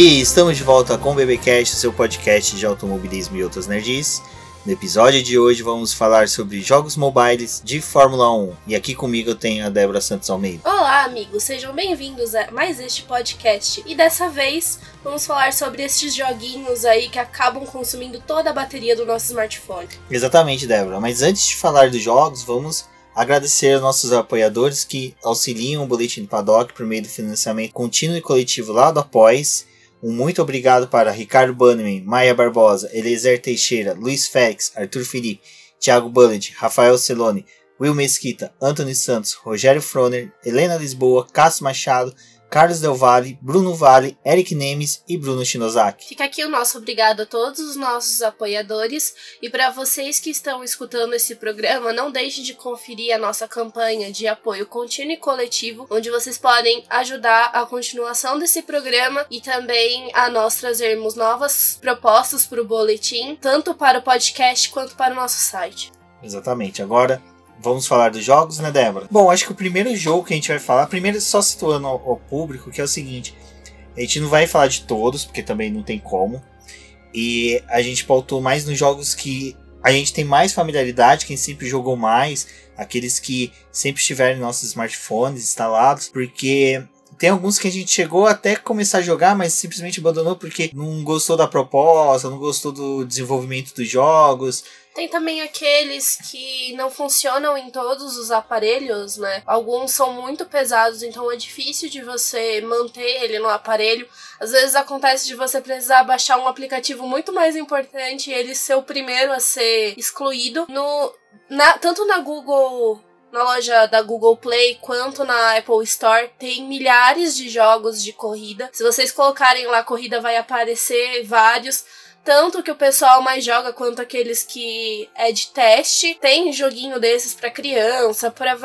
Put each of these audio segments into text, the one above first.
E estamos de volta com o BBcast, seu podcast de automobilismo e outras nerds. No episódio de hoje vamos falar sobre jogos mobiles de Fórmula 1. E aqui comigo eu tenho a Débora Santos Almeida. Olá, amigos, sejam bem-vindos a mais este podcast. E dessa vez vamos falar sobre estes joguinhos aí que acabam consumindo toda a bateria do nosso smartphone. Exatamente, Débora. Mas antes de falar dos jogos, vamos agradecer aos nossos apoiadores que auxiliam o Boletim do Paddock por meio do financiamento contínuo e coletivo lá do Após. Um muito obrigado para Ricardo Bannerman, Maia Barbosa, Eliezer Teixeira, Luiz Félix, Arthur Felipe, Thiago Bullet, Rafael Celone, Will Mesquita, Anthony Santos, Rogério Froner, Helena Lisboa, Cássio Machado, Carlos Del Valle, Bruno Vale, Eric Nemes e Bruno Shinozaki. Fica aqui o nosso obrigado a todos os nossos apoiadores e para vocês que estão escutando esse programa, não deixe de conferir a nossa campanha de apoio contínuo e coletivo, onde vocês podem ajudar a continuação desse programa e também a nós trazermos novas propostas para o boletim, tanto para o podcast quanto para o nosso site. Exatamente. Agora vamos falar dos jogos, né, Débora? Bom, acho que o primeiro jogo que a gente vai falar, primeiro só situando ao, público, que é o seguinte: a gente não vai falar de todos, porque também não tem como. E a gente pautou mais nos jogos que a gente tem mais familiaridade, quem sempre jogou mais, aqueles que sempre estiveram em nossos smartphones instalados, porque tem alguns que a gente chegou até começar a jogar, mas simplesmente abandonou porque não gostou da proposta, não gostou do desenvolvimento dos jogos. Tem também aqueles que não funcionam em todos os aparelhos, né? Alguns são muito pesados, então é difícil de você manter ele no aparelho. Às vezes acontece de você precisar baixar um aplicativo muito mais importante e ele ser o primeiro a ser excluído. No, na, tanto na Google na loja da Google Play quanto na Apple Store tem milhares de jogos de corrida. Se vocês colocarem lá corrida vai aparecer vários. Tanto que o pessoal mais joga quanto aqueles que é de teste. Tem joguinho desses para criança, para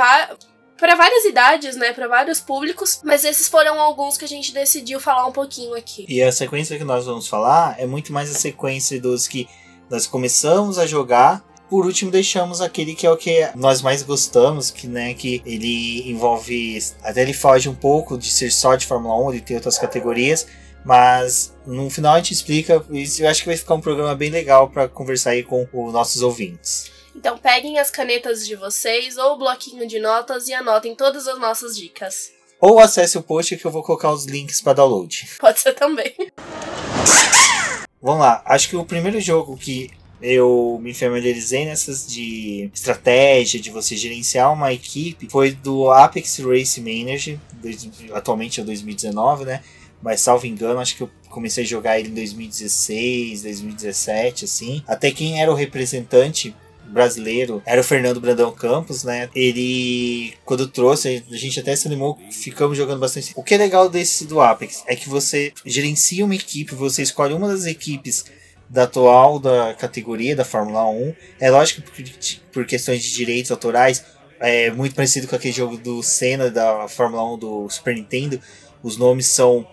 para várias idades, né, para vários públicos, mas esses foram alguns que a gente decidiu falar um pouquinho aqui. E a sequência que nós vamos falar é muito mais a sequência dos que nós começamos a jogar por último, deixamos aquele que é o que nós mais gostamos, que, né, que ele envolve. Até ele foge um pouco de ser só de Fórmula 1, ele tem outras categorias, mas no final a gente explica. Eu acho que vai ficar um programa bem legal para conversar aí com os nossos ouvintes. Então peguem as canetas de vocês ou o bloquinho de notas e anotem todas as nossas dicas. Ou acesse o post que eu vou colocar os links para download. Pode ser também. Vamos lá, acho que o primeiro jogo que eu me familiarizei nessas de estratégia, de você gerenciar uma equipe, foi do Apex Race Manager, atualmente é 2019, né? Mas salvo engano, acho que eu comecei a jogar ele em 2016, 2017, assim. Até quem era o representante brasileiro era o Fernando Brandão Campos, né? Ele, quando trouxe, a gente até se animou, ficamos jogando bastante. O que é legal desse do Apex é que você gerencia uma equipe, você escolhe uma das equipes da atual da categoria da Fórmula 1. É lógico que por, questões de direitos autorais, é muito parecido com aquele jogo do Senna da Fórmula 1 do Super Nintendo. Os nomes são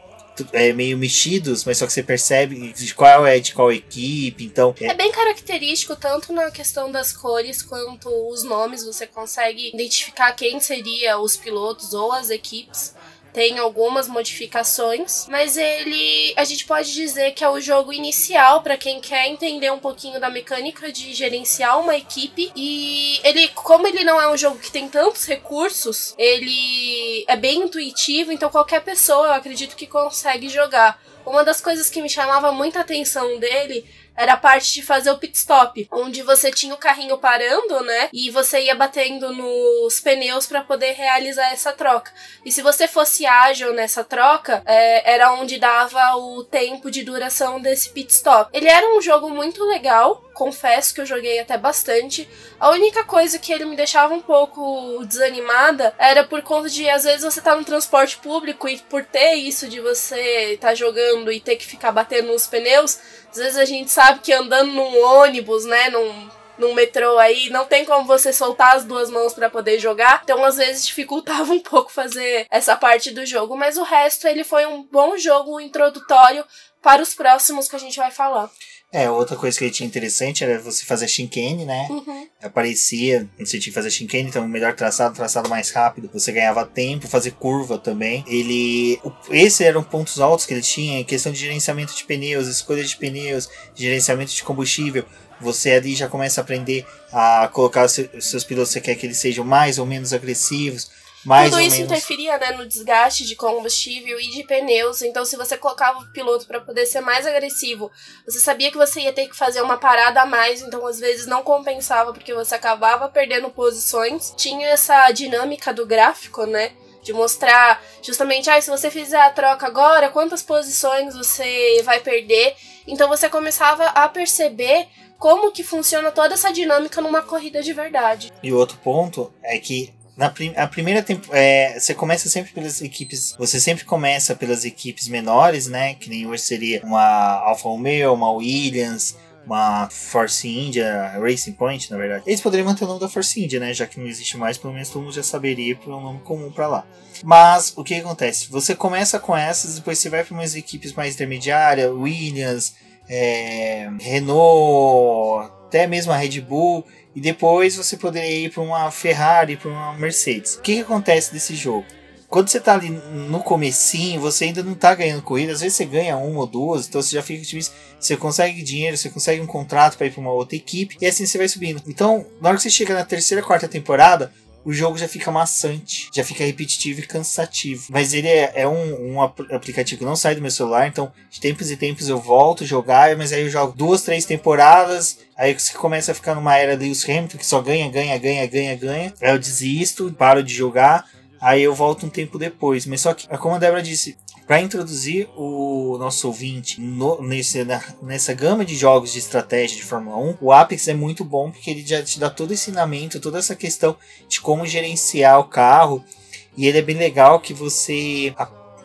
é, meio mexidos, mas só que você percebe de qual é de qual equipe, então... É... é bem característico, tanto na questão das cores quanto os nomes, você consegue identificar quem seria os pilotos ou as equipes tem algumas modificações, mas ele a gente pode dizer que é o jogo inicial para quem quer entender um pouquinho da mecânica de gerenciar uma equipe e ele como ele não é um jogo que tem tantos recursos, ele é bem intuitivo, então qualquer pessoa eu acredito que consegue jogar. Uma das coisas que me chamava muita atenção dele era a parte de fazer o pit stop, onde você tinha o carrinho parando, né? E você ia batendo nos pneus para poder realizar essa troca. E se você fosse ágil nessa troca, é, era onde dava o tempo de duração desse pit stop. Ele era um jogo muito legal, confesso que eu joguei até bastante. A única coisa que ele me deixava um pouco desanimada era por conta de, às vezes, você tá no transporte público e por ter isso de você tá jogando e ter que ficar batendo nos pneus, às vezes a gente sabe que andando num ônibus, né, num, num metrô aí, não tem como você soltar as duas mãos para poder jogar. Então, às vezes, dificultava um pouco fazer essa parte do jogo. Mas o resto, ele foi um bom jogo introdutório para os próximos que a gente vai falar. É, outra coisa que ele tinha interessante era você fazer chicane, né? Uhum. Aparecia, você tinha que fazer chicane, então melhor traçado, traçado mais rápido, você ganhava tempo, fazer curva também. Ele. Esses eram pontos altos que ele tinha, em questão de gerenciamento de pneus, escolha de pneus, gerenciamento de combustível. Você ali já começa a aprender a colocar os se- os seus pilotos, você quer que eles sejam mais ou menos agressivos, mais Tudo ou isso menos. interferia né, no desgaste de combustível e de pneus. Então, se você colocava o piloto para poder ser mais agressivo, você sabia que você ia ter que fazer uma parada a mais. Então, às vezes, não compensava porque você acabava perdendo posições. Tinha essa dinâmica do gráfico, né? De mostrar justamente, ah, se você fizer a troca agora, quantas posições você vai perder. Então, você começava a perceber como que funciona toda essa dinâmica numa corrida de verdade. E outro ponto é que na prim a primeira é, você começa sempre pelas equipes, você sempre começa pelas equipes menores, né? Que nem hoje seria uma Alfa Romeo, uma Williams, uma Force India, Racing Point, na verdade. Eles poderiam manter o nome da Force India, né? Já que não existe mais, pelo menos todo mundo já saberia por um nome comum para lá. Mas o que acontece? Você começa com essas, depois você vai para umas equipes mais intermediárias, Williams, é, Renault, até mesmo a Red Bull, e depois você poderia ir para uma Ferrari, para uma Mercedes. O que, que acontece desse jogo? Quando você tá ali no comecinho, você ainda não tá ganhando corrida, às vezes você ganha uma ou duas, então você já fica otimista, você consegue dinheiro, você consegue um contrato para ir para uma outra equipe, e assim você vai subindo. Então, na hora que você chega na terceira, quarta temporada, o jogo já fica maçante, já fica repetitivo e cansativo. Mas ele é, é um, um ap- aplicativo que não sai do meu celular, então de tempos em tempos eu volto a jogar, mas aí eu jogo duas, três temporadas, aí você começa a ficar numa era Lewis Hamilton que só ganha, ganha, ganha, ganha, ganha. Aí eu desisto, paro de jogar, aí eu volto um tempo depois. Mas só que, como a Débora disse, para introduzir o nosso ouvinte no- nesse, na- nessa gama de jogos de estratégia de Fórmula 1, o Apex é muito bom porque ele já te dá todo o ensinamento, toda essa questão de como gerenciar o carro. E ele é bem legal que você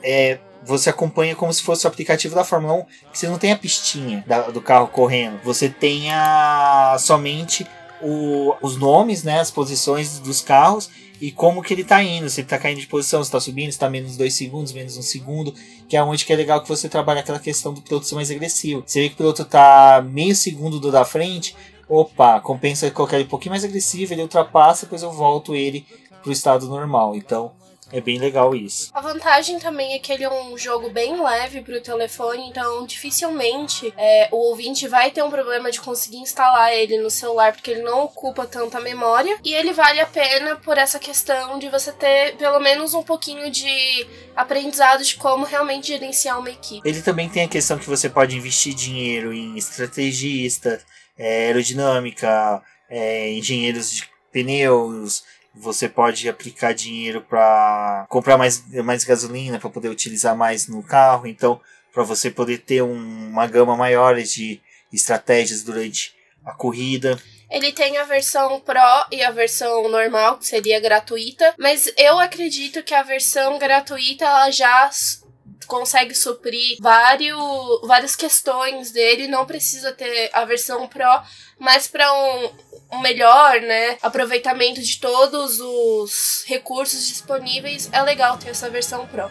é, você acompanha como se fosse o aplicativo da Fórmula 1, que você não tem a pistinha da- do carro correndo, você tem a, somente o- os nomes, né, as posições dos carros e como que ele tá indo, se ele tá caindo de posição, se tá subindo, se tá menos 2 segundos, menos 1 um segundo, que é onde que é legal que você trabalha aquela questão do piloto ser mais agressivo. Você vê que o piloto tá meio segundo do da frente, opa, compensa colocar ele um pouquinho mais agressivo, ele ultrapassa, depois eu volto ele pro estado normal. Então, é bem legal isso. A vantagem também é que ele é um jogo bem leve pro telefone, então dificilmente é, o ouvinte vai ter um problema de conseguir instalar ele no celular, porque ele não ocupa tanta memória. E ele vale a pena por essa questão de você ter pelo menos um pouquinho de aprendizado de como realmente gerenciar uma equipe. Ele também tem a questão que você pode investir dinheiro em estrategista, é, aerodinâmica, é, engenheiros de pneus. Você pode aplicar dinheiro para comprar mais, mais gasolina para poder utilizar mais no carro. Então, para você poder ter um- uma gama maior de estratégias durante a corrida. Ele tem a versão Pro e a versão normal, que seria gratuita, mas eu acredito que a versão gratuita ela já consegue suprir vários, várias questões dele, não precisa ter a versão Pro, mas para um, um melhor, né, aproveitamento de todos os recursos disponíveis, é legal ter essa versão Pro.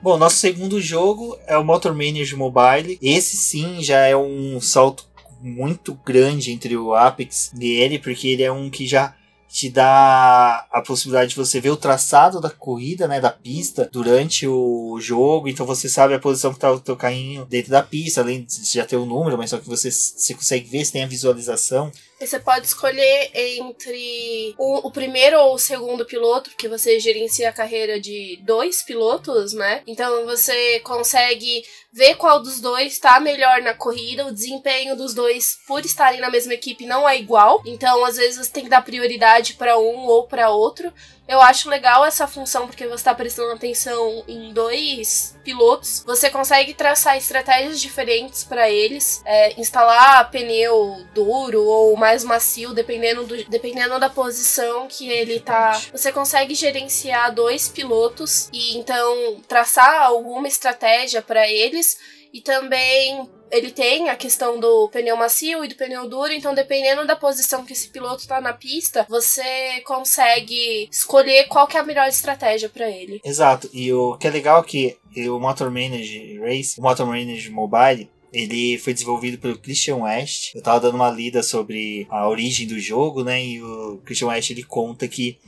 Bom, nosso segundo jogo é o Motor Manager Mobile. Esse sim já é um salto muito grande entre o Apex e ele, porque ele é um que já te dá a possibilidade de você ver o traçado da corrida, né, da pista durante o jogo, então você sabe a posição que tá o teu carrinho dentro da pista, além de já ter o número, mas só que você, você consegue ver se tem a visualização. E você pode escolher entre o, o primeiro ou o segundo piloto, porque você gerencia a carreira de dois pilotos, né? Então você consegue ver qual dos dois está melhor na corrida. O desempenho dos dois, por estarem na mesma equipe, não é igual. Então, às vezes, você tem que dar prioridade para um ou para outro. Eu acho legal essa função porque você está prestando atenção em dois pilotos. Você consegue traçar estratégias diferentes para eles, é, instalar pneu duro ou mais macio, dependendo, do, dependendo da posição que ele tá. Você consegue gerenciar dois pilotos e então traçar alguma estratégia para eles e também ele tem a questão do pneu macio e do pneu duro, então dependendo da posição que esse piloto tá na pista, você consegue escolher qual que é a melhor estratégia para ele. Exato, e o que é legal é que o Motor Manager Race, o Motor Manager Mobile, ele foi desenvolvido pelo Christian West. Eu tava dando uma lida sobre a origem do jogo, né? E o Christian West ele conta que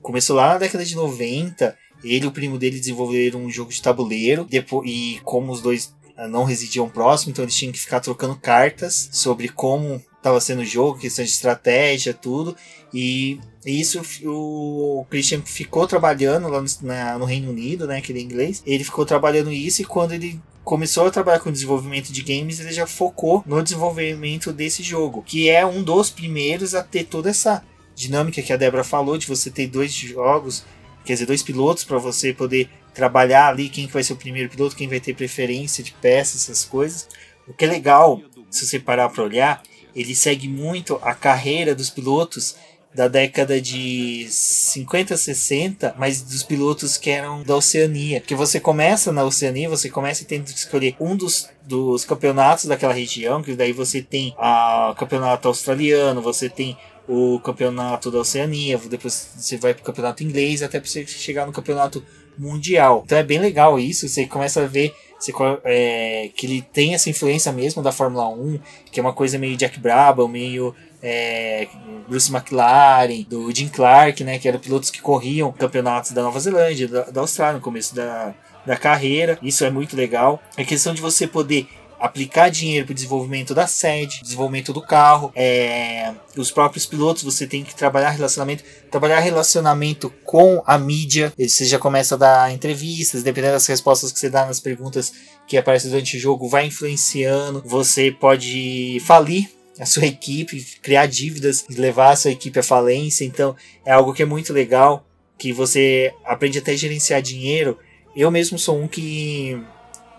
começou lá na década de 90. Ele e o primo dele desenvolveram um jogo de tabuleiro. Depois, e como os dois não residiam próximo, então eles tinham que ficar trocando cartas sobre como estava sendo o jogo, questão de estratégia, tudo. E isso o Christian ficou trabalhando lá no, na, no Reino Unido, né, aquele inglês. Ele ficou trabalhando isso e quando ele começou a trabalhar com desenvolvimento de games, ele já focou no desenvolvimento desse jogo, que é um dos primeiros a ter toda essa dinâmica que a Débora falou de você ter dois jogos, quer dizer, dois pilotos para você poder trabalhar ali quem que vai ser o primeiro piloto, quem vai ter preferência de peças, essas coisas. O que é legal, se você parar para olhar, ele segue muito a carreira dos pilotos da década de 50, 60, mas dos pilotos que eram da Oceania. Que você começa na Oceania, você começa tendo que escolher um dos, dos campeonatos daquela região, que daí você tem o campeonato australiano, você tem o campeonato da Oceania, depois você vai pro campeonato inglês, até pra você chegar no campeonato mundial. Então é bem legal isso, você começa a ver você, é, que ele tem essa influência mesmo da Fórmula 1, que é uma coisa meio Jack Brabham, meio é, Bruce McLaren, do Jim Clark, né, que eram pilotos que corriam campeonatos da Nova Zelândia, da, da Austrália no começo da, da carreira. Isso é muito legal. A questão de você poder aplicar dinheiro para o desenvolvimento da sede, desenvolvimento do carro, é, os próprios pilotos, você tem que trabalhar relacionamento, trabalhar relacionamento com a mídia. Você já começa a dar entrevistas, dependendo das respostas que você dá nas perguntas que aparecem durante o jogo, vai influenciando. Você pode falir a sua equipe, criar dívidas, levar a sua equipe à falência. Então é algo que é muito legal, que você aprende até a gerenciar dinheiro. Eu mesmo sou um que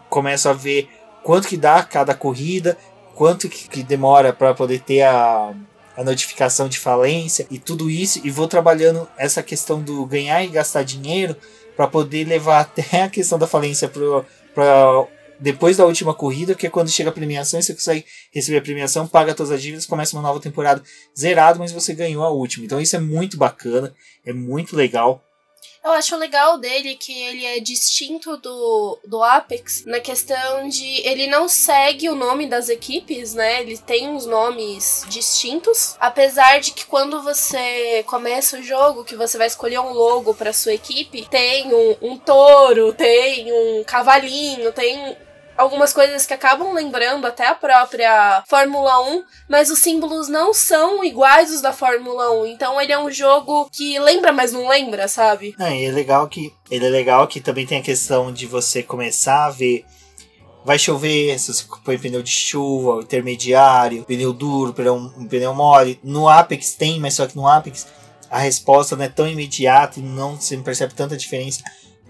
começo a ver quanto que dá cada corrida, quanto que, que demora para poder ter a, a notificação de falência e tudo isso, e vou trabalhando essa questão do ganhar e gastar dinheiro para poder levar até a questão da falência para depois da última corrida, que é quando chega a premiação e você consegue receber a premiação, paga todas as dívidas, começa uma nova temporada zerado, mas você ganhou a última. Então isso é muito bacana, é muito legal. Eu acho legal dele que ele é distinto do, do Apex na questão de ele não segue o nome das equipes, né? Ele tem uns nomes distintos. Apesar de que quando você começa o jogo, que você vai escolher um logo para sua equipe, tem um, um touro, tem um cavalinho, tem algumas coisas que acabam lembrando até a própria Fórmula 1, mas os símbolos não são iguais os da Fórmula 1. Então ele é um jogo que lembra, mas não lembra, sabe? É, é legal que ele é legal que também tem a questão de você começar a ver vai chover, se você põe pneu de chuva, intermediário, pneu duro, pneu, pneu mole. No Apex tem, mas só que no Apex a resposta não é tão imediata e não se percebe tanta diferença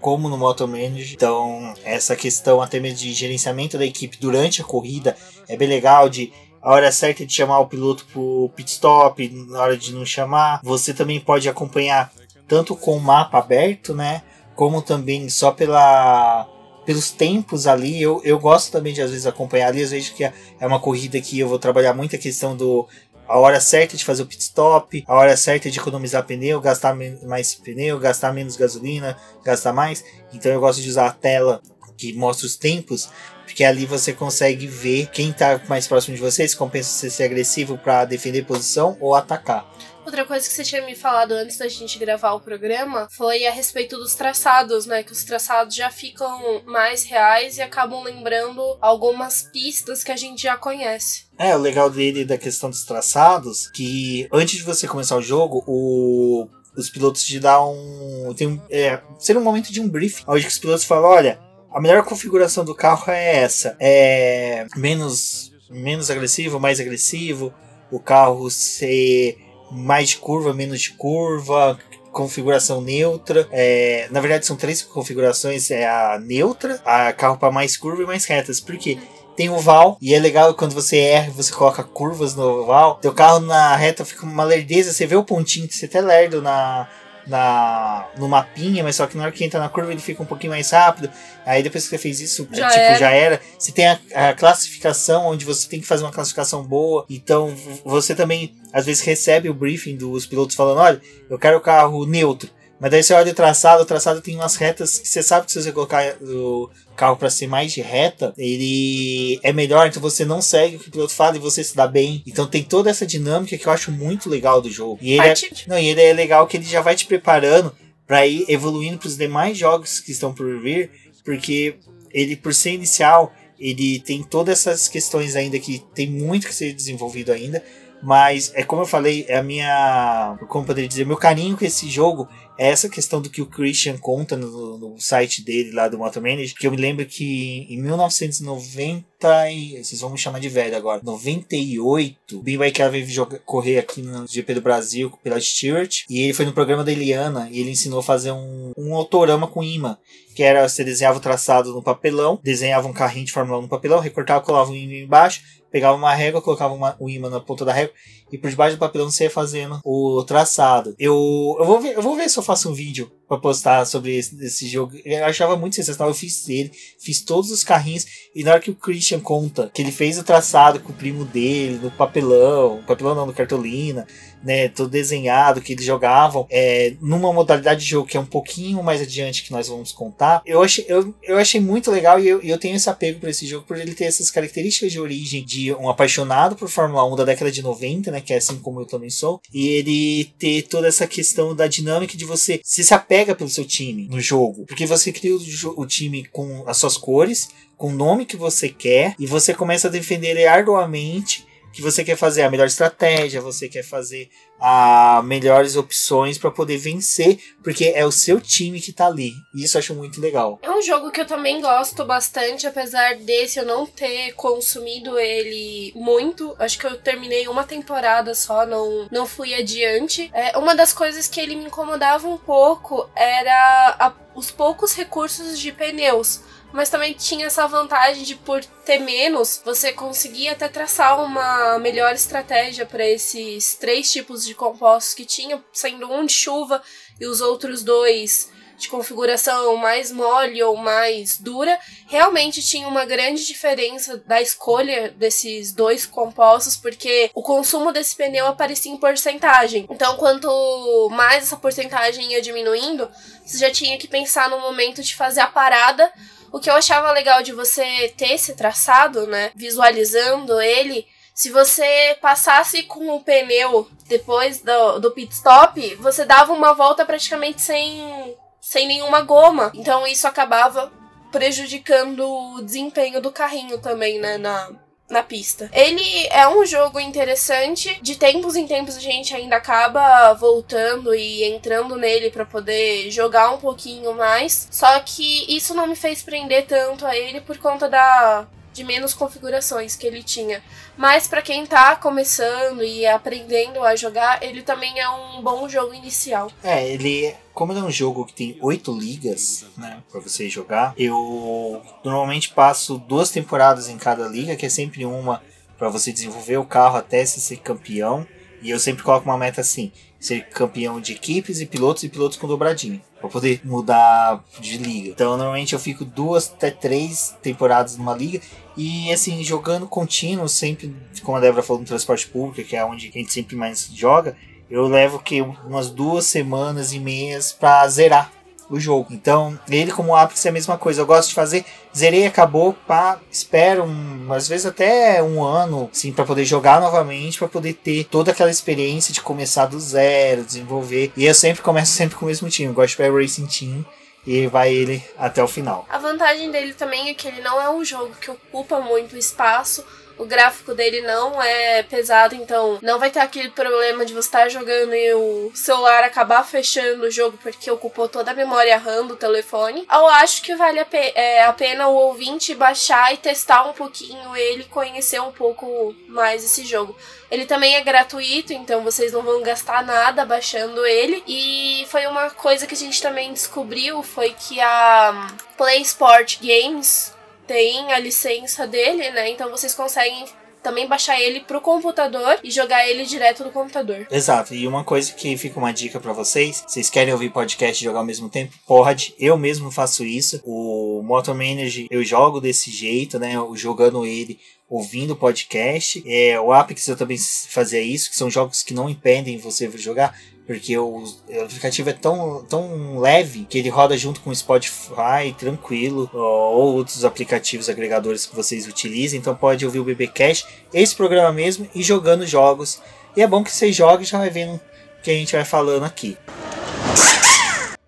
como no Moto Manager. Então, essa questão até mesmo de gerenciamento da equipe durante a corrida é bem legal de a hora certa de chamar o piloto pro pit stop, na hora de não chamar. Você também pode acompanhar tanto com o mapa aberto, né, como também só pela pelos tempos ali, eu, eu gosto também de às vezes acompanhar ali, às vezes que é, é uma corrida que eu vou trabalhar muito a questão do a hora certa de fazer o pit stop, a hora certa de economizar pneu, gastar mais pneu, gastar menos gasolina, gastar mais. Então eu gosto de usar a tela que mostra os tempos, porque ali você consegue ver quem está mais próximo de você, se compensa você ser agressivo para defender posição ou atacar. Outra coisa que você tinha me falado antes da gente gravar o programa foi a respeito dos traçados, né? Que os traçados já ficam mais reais e acabam lembrando algumas pistas que a gente já conhece. É, o legal dele da questão dos traçados, que antes de você começar o jogo, o os pilotos te dão um. Tem um é, ser um momento de um briefing, onde os pilotos falam: olha, a melhor configuração do carro é essa. É menos, menos agressivo, mais agressivo. O carro ser mais de curva, menos de curva, configuração neutra. É, na verdade, são três configurações: é a neutra, a carro para mais curva e mais retas. Por quê? Tem o oval, e é legal quando você erra, você coloca curvas no oval. Teu carro na reta fica uma lerdeza, você vê o pontinho, você até lerdo na, na, no mapinha, mas só que na hora que entra na curva ele fica um pouquinho mais rápido. Aí depois que você fez isso, já tipo, era. já era. Você tem a, a, classificação, onde você tem que fazer uma classificação boa. Então você também, às vezes, recebe o briefing dos pilotos falando: olha, eu quero o carro neutro. Mas daí você olha o traçado, o traçado tem umas retas que você sabe que se você colocar o carro para ser mais de reta, ele é melhor, então você não segue o que o piloto fala e você se dá bem. Então tem toda essa dinâmica que eu acho muito legal do jogo. E ele, é, não, e ele é legal que ele já vai te preparando para ir evoluindo para os demais jogos que estão por vir, porque ele por ser inicial, ele tem todas essas questões ainda que tem muito que ser desenvolvido ainda, mas é como eu falei, é a minha, como poderia dizer, meu carinho com esse jogo essa questão do que o Christian conta no, no site dele lá do Motor Manager, que eu me lembro que em 1990 e, vocês vão me chamar de velho agora, 98, o Ben Vaikar veio correr aqui no GP do Brasil pela Stewart, e ele foi no programa da Eliana, e ele ensinou a fazer um, um autorama com imã, que era, você desenhava o traçado no papelão, desenhava um carrinho de Fórmula 1 no papelão, recortava, colava um imã embaixo, pegava uma régua, colocava uma, um imã na ponta da régua e por debaixo do papelão você ia fazendo o traçado. Eu, eu, vou, ver, eu vou ver se eu faço um vídeo para postar sobre esse, esse, jogo. Eu achava muito sensacional. Eu fiz ele, fiz todos os carrinhos. E na hora que o Christian conta que ele fez o traçado com o primo dele, no papelão, papelão não, no cartolina, né, todo desenhado, que eles jogavam, é, numa modalidade de jogo que é um pouquinho mais adiante que nós vamos contar, eu achei, eu, eu achei muito legal e eu, eu tenho esse apego por esse jogo, por ele ter essas características de origem de um apaixonado por Fórmula 1 da década de 90, né, que é assim como eu também sou, e ele ter toda essa questão da dinâmica de você se se apega pelo seu time no jogo, porque você cria o, o time com as suas cores, com o nome que você quer, e você começa a defender ele arduamente que você quer fazer a melhor estratégia, você quer fazer a melhores opções para poder vencer, porque é o seu time que tá ali. E isso eu acho muito legal. É um jogo que eu também gosto bastante, apesar desse eu não ter consumido ele muito. Acho que eu terminei uma temporada só, não, não fui adiante. É, uma das coisas que ele me incomodava um pouco era a, os poucos recursos de pneus mas também tinha essa vantagem de por ter menos, você conseguia até traçar uma melhor estratégia para esses três tipos de compostos que tinha, sendo um de chuva e os outros dois de configuração mais mole ou mais dura, realmente tinha uma grande diferença da escolha desses dois compostos, porque o consumo desse pneu aparecia em porcentagem. Então, quanto mais essa porcentagem ia diminuindo, você já tinha que pensar no momento de fazer a parada o que eu achava legal de você ter esse traçado, né? Visualizando ele, se você passasse com o pneu depois do, do pit stop, você dava uma volta praticamente sem, sem nenhuma goma. Então isso acabava prejudicando o desempenho do carrinho também, né? Na, na pista. Ele é um jogo interessante. De tempos em tempos a gente ainda acaba voltando e entrando nele para poder jogar um pouquinho mais. Só que isso não me fez prender tanto a ele por conta da de menos configurações que ele tinha. Mas para quem tá começando e aprendendo a jogar, ele também é um bom jogo inicial. É, ele como ele é um jogo que tem oito ligas, né, para você jogar, eu normalmente passo duas temporadas em cada liga, que é sempre uma para você desenvolver o carro até ser campeão. E eu sempre coloco uma meta assim: ser campeão de equipes e pilotos e pilotos com dobradinha. Pra poder mudar de liga. Então, normalmente eu fico duas até três temporadas numa liga. E assim, jogando contínuo, sempre, como a Débora falou, no transporte público, que é onde a gente sempre mais joga, eu levo que umas duas semanas e meias para zerar o jogo. Então, ele como Apex é a mesma coisa. Eu gosto de fazer, zerei, acabou, pá, espero um, às vezes até um ano, sim, para poder jogar novamente, para poder ter toda aquela experiência de começar do zero, desenvolver. E eu sempre começo sempre com o mesmo time. Eu gosto de pegar Racing Team e vai ele até o final. A vantagem dele também é que ele não é um jogo que ocupa muito espaço o gráfico dele não é pesado, então não vai ter aquele problema de você estar jogando e o celular acabar fechando o jogo porque ocupou toda a memória RAM do telefone. Eu acho que vale a, pe é, a pena o ouvinte baixar e testar um pouquinho ele, conhecer um pouco mais esse jogo. Ele também é gratuito, então vocês não vão gastar nada baixando ele. E foi uma coisa que a gente também descobriu foi que a Play Sport Games tem a licença dele, né? Então vocês conseguem também baixar ele pro computador e jogar ele direto no computador. Exato. E uma coisa que fica uma dica para vocês, vocês querem ouvir podcast e jogar ao mesmo tempo? Pode. Eu mesmo faço isso. O Motor Manager eu jogo desse jeito, né? Jogando ele ouvindo podcast. É, o Apex eu também fazia isso, que são jogos que não impedem você jogar. Porque o, o aplicativo é tão, tão leve que ele roda junto com o Spotify, tranquilo, ou outros aplicativos agregadores que vocês utilizem. Então pode ouvir o BBcast, esse programa mesmo, e jogando jogos. E é bom que você jogue e já vai vendo o que a gente vai falando aqui.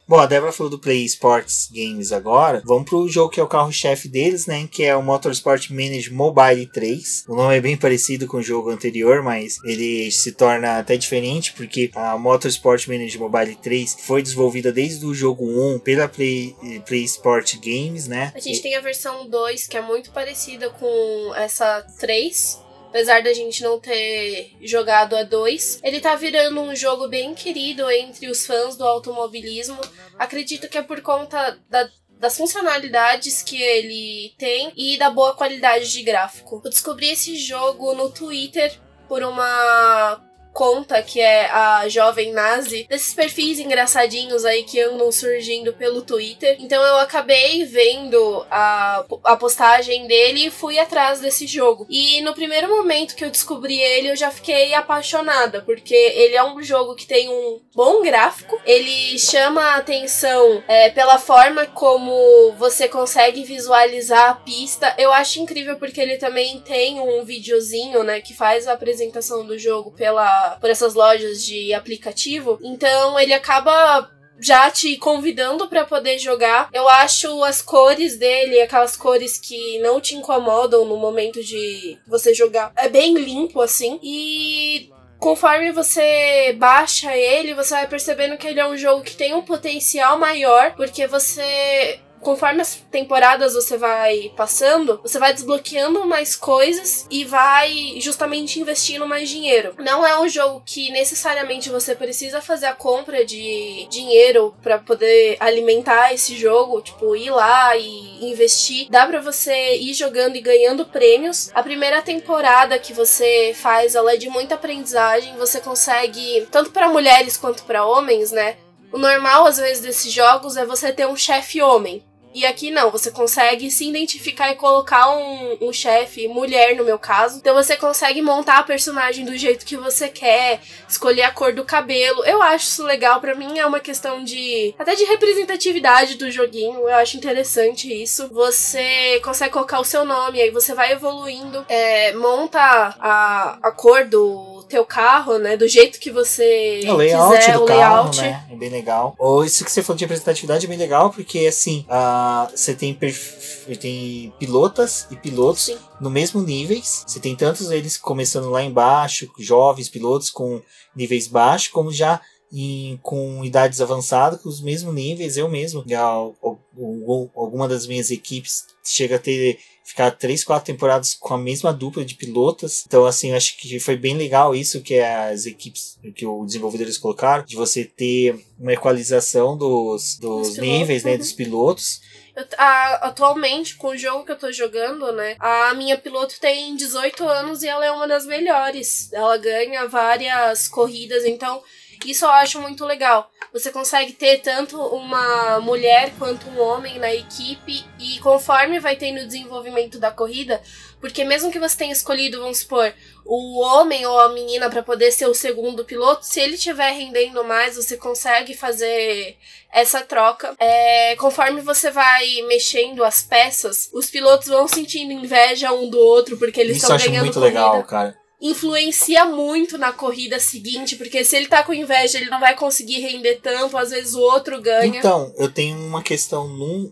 Bom, a Débora falou do Play Sports Games agora. Vamos pro jogo que é o carro-chefe deles, né? Que é o Motorsport Manage Mobile 3. O nome é bem parecido com o jogo anterior, mas ele se torna até diferente porque a Motorsport Manage Mobile 3 foi desenvolvida desde o jogo 1 pela Play, Play Sport Games, né? A gente e... tem a versão 2 que é muito parecida com essa 3 apesar da gente não ter jogado a 2. Ele tá virando um jogo bem querido entre os fãs do automobilismo. Acredito que é por conta da das funcionalidades que ele tem e da boa qualidade de gráfico. Eu descobri esse jogo no Twitter por uma conta, que é a Jovem Nazi, desses perfis engraçadinhos aí que andam surgindo pelo Twitter. Então eu acabei vendo a, a postagem dele e fui atrás desse jogo. E no primeiro momento que eu descobri ele, eu já fiquei apaixonada, porque ele é um jogo que tem um bom gráfico, ele chama a atenção é, pela forma como você consegue visualizar a pista. Eu acho incrível porque ele também tem um videozinho, né, que faz a apresentação do jogo pela por essas lojas de aplicativo. Então ele acaba já te convidando para poder jogar. Eu acho as cores dele, aquelas cores que não te incomodam no momento de você jogar, é bem limpo assim. E conforme você baixa ele, você vai percebendo que ele é um jogo que tem um potencial maior, porque você conforme as temporadas você vai passando, você vai desbloqueando mais coisas e vai justamente investindo mais dinheiro. Não é um jogo que necessariamente você precisa fazer a compra de dinheiro para poder alimentar esse jogo, tipo, ir lá e investir. Dá para você ir jogando e ganhando prêmios. A primeira temporada que você faz, ela é de muita aprendizagem, você consegue tanto para mulheres quanto para homens, né? O normal, às vezes, desses jogos é você ter um chefe homem. E aqui não, você consegue se identificar e colocar um, um chefe, mulher no meu caso. Então você consegue montar a personagem do jeito que você quer, escolher a cor do cabelo. Eu acho isso legal, para mim é uma questão de. até de representatividade do joguinho. Eu acho interessante isso. Você consegue colocar o seu nome, aí você vai evoluindo, é, monta a, a cor do teu carro, né? Do jeito que você o layout quiser, do o carro, layout. Né? É bem legal. Ou isso que você falou de representatividade é bem legal, porque assim, uh, você tem, tem pilotas e pilotos Sim. no mesmo níveis. Você tem tantos eles começando lá embaixo, jovens pilotos com níveis baixos, como já em, com idades avançadas, com os mesmos níveis. Eu mesmo, alguma das minhas equipes chega a ter ficar três, quatro temporadas com a mesma dupla de pilotas. Então, assim, acho que foi bem legal isso que as equipes, que os desenvolvedores colocaram, de você ter uma equalização dos, dos níveis, né, dos pilotos. Eu, a, atualmente, com o jogo que eu tô jogando, né? A minha piloto tem 18 anos e ela é uma das melhores. Ela ganha várias corridas, então isso eu acho muito legal. Você consegue ter tanto uma mulher quanto um homem na equipe e conforme vai tendo o desenvolvimento da corrida, porque mesmo que você tenha escolhido, vamos supor, o homem ou a menina para poder ser o segundo piloto, se ele estiver rendendo mais, você consegue fazer essa troca. É, conforme você vai mexendo as peças, os pilotos vão sentindo inveja um do outro porque eles estão ganhando muito corrida. legal, cara influencia muito na corrida seguinte, porque se ele tá com inveja, ele não vai conseguir render tanto, às vezes o outro ganha. Então, eu tenho uma questão num.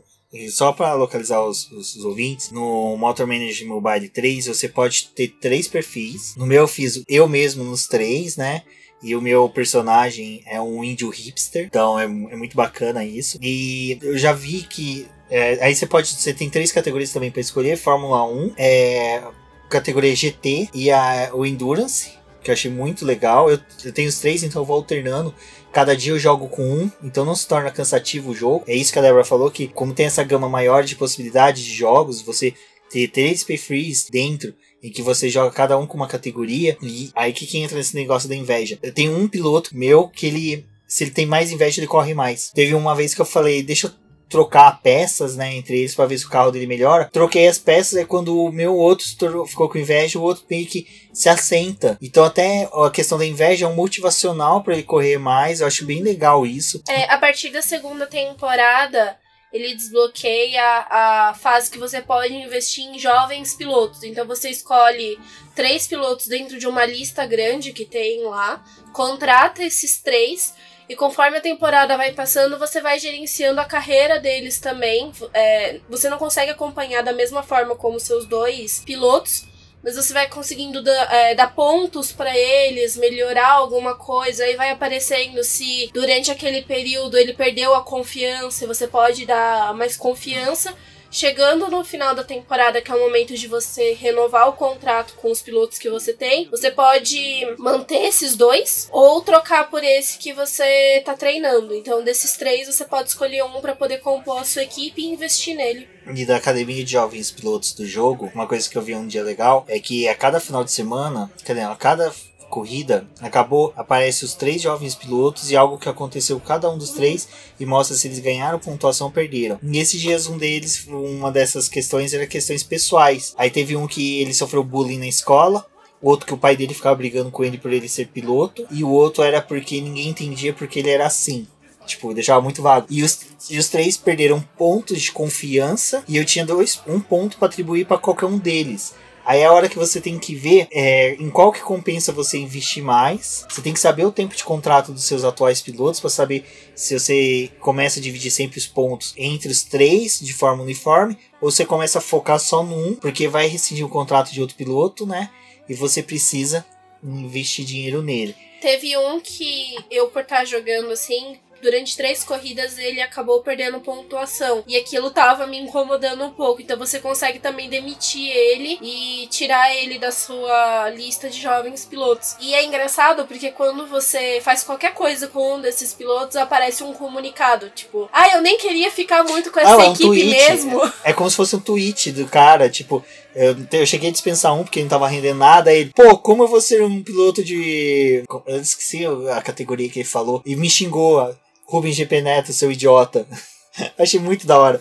Só para localizar os, os, os, ouvintes, no Motor Manager Mobile 3 você pode ter três perfis. No meu eu fiz eu mesmo nos três, né? E o meu personagem é um índio hipster, então é, é muito bacana isso. E eu já vi que é, aí você pode. Você tem três categorias também para escolher: Fórmula 1, é, categoria GT e a, o Endurance, que eu achei muito legal. Eu, eu tenho os três, então eu vou alternando. Cada dia eu jogo com um, então não se torna cansativo o jogo. É isso que a Débora falou, que como tem essa gama maior de possibilidades de jogos, você ter três pay-frees dentro em que você joga cada um com uma categoria. E aí que, que entra nesse negócio da inveja. Eu tenho um piloto meu que ele. Se ele tem mais inveja, ele corre mais. Teve uma vez que eu falei, deixa eu trocar peças, né, entre eles para ver se o carro dele melhora. Troquei as peças, é quando o meu outro ficou com inveja, o outro meio que se assenta. Então até a questão da inveja é um motivacional para ele correr mais. Eu acho bem legal isso. É, a partir da segunda temporada, ele desbloqueia a fase que você pode investir em jovens pilotos. Então você escolhe três pilotos dentro de uma lista grande que tem lá, contrata esses três e conforme a temporada vai passando, você vai gerenciando a carreira deles também. É, você não consegue acompanhar da mesma forma como seus dois pilotos, mas você vai conseguindo dar, é, dar pontos para eles, melhorar alguma coisa, aí vai aparecendo se durante aquele período ele perdeu a confiança, você pode dar mais confiança Chegando no final da temporada, que é o momento de você renovar o contrato com os pilotos que você tem, você pode manter esses dois ou trocar por esse que você tá treinando. Então, desses três, você pode escolher um para poder compor a sua equipe e investir nele. E da academia de jovens pilotos do jogo, uma coisa que eu vi um dia legal é que a cada final de semana, quer dizer, a cada corrida, acabou, aparece os três jovens pilotos e algo que aconteceu com cada um dos três e mostra se eles ganharam pontuação ou perderam. Nesses dias, um deles, uma dessas questões era questões pessoais. Aí teve um que ele sofreu bullying na escola, outro que o pai dele ficava brigando com ele por ele ser piloto, e o outro era porque ninguém entendia porque ele era assim. Tipo, deixava muito vago. E os, e os três perderam pontos de confiança. E eu tinha dois, um ponto para atribuir para qualquer um deles. Aí é a hora que você tem que ver é, em qual que compensa você investir mais. Você tem que saber o tempo de contrato dos seus atuais pilotos para saber se você começa a dividir sempre os pontos entre os três de forma uniforme ou você começa a focar só no um, porque vai rescindir o contrato de outro piloto, né? E você precisa investir dinheiro nele. Teve um que eu, por estar jogando assim, durante três corridas ele acabou perdendo pontuação. E aquilo tava me incomodando um pouco. Então você consegue também demitir ele e tirar ele da sua lista de jovens pilotos. E é engraçado porque quando você faz qualquer coisa com um desses pilotos, aparece um comunicado. Tipo, ah, eu nem queria ficar muito com essa ah, é um equipe mesmo. É como se fosse um tweet do cara, tipo. Eu, eu cheguei a dispensar um porque não tava rendendo nada. Ele, pô, como eu vou ser um piloto de. Eu esqueci a categoria que ele falou. E me xingou. Rubens GP Neto, seu idiota. Achei muito da hora.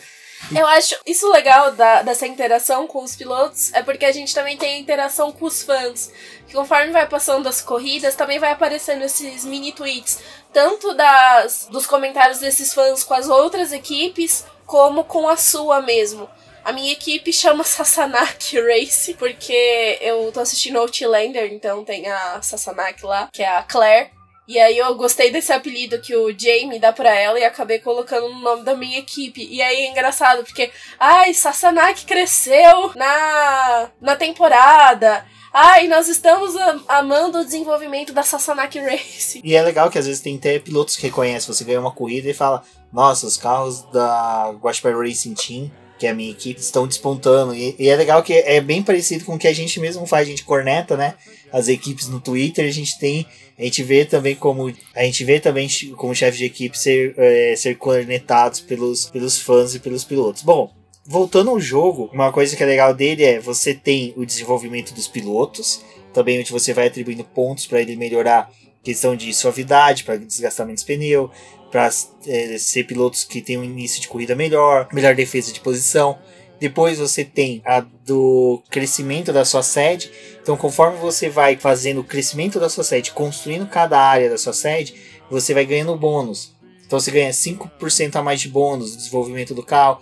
Eu acho isso legal da, dessa interação com os pilotos, é porque a gente também tem a interação com os fãs. Que conforme vai passando as corridas, também vai aparecendo esses mini tweets, tanto das, dos comentários desses fãs com as outras equipes, como com a sua mesmo. A minha equipe chama Sasanak Race, porque eu tô assistindo Outlander, então tem a Sasanak lá, que é a Claire. E aí eu gostei desse apelido que o Jamie dá pra ela e acabei colocando no nome da minha equipe. E aí é engraçado, porque, ai, Sassanaki cresceu na, na temporada. Ai, nós estamos amando o desenvolvimento da Sassanaki Race. E é legal que às vezes tem até pilotos que reconhecem, você ganha uma corrida e fala, nossa, os carros da Guaxpar Racing Team que é a minha equipe estão despontando. E, e, é legal que é bem parecido com o que a gente mesmo faz, a gente corneta, né? As equipes no Twitter, a gente tem. A gente vê também como. A gente vê também como chefe de equipe ser, é, ser cornetados pelos, pelos fãs e pelos pilotos. Bom, voltando ao jogo, uma coisa que é legal dele é você tem o desenvolvimento dos pilotos, também onde você vai atribuindo pontos para ele melhorar questão de suavidade, para desgastar menos pneu, para é, ser pilotos que têm um início de corrida melhor, melhor defesa de posição. Depois você tem a do crescimento da sua sede. Então, conforme você vai fazendo o crescimento da sua sede, construindo cada área da sua sede, você vai ganhando bônus. Então você ganha 5% a mais de bônus no desenvolvimento do carro,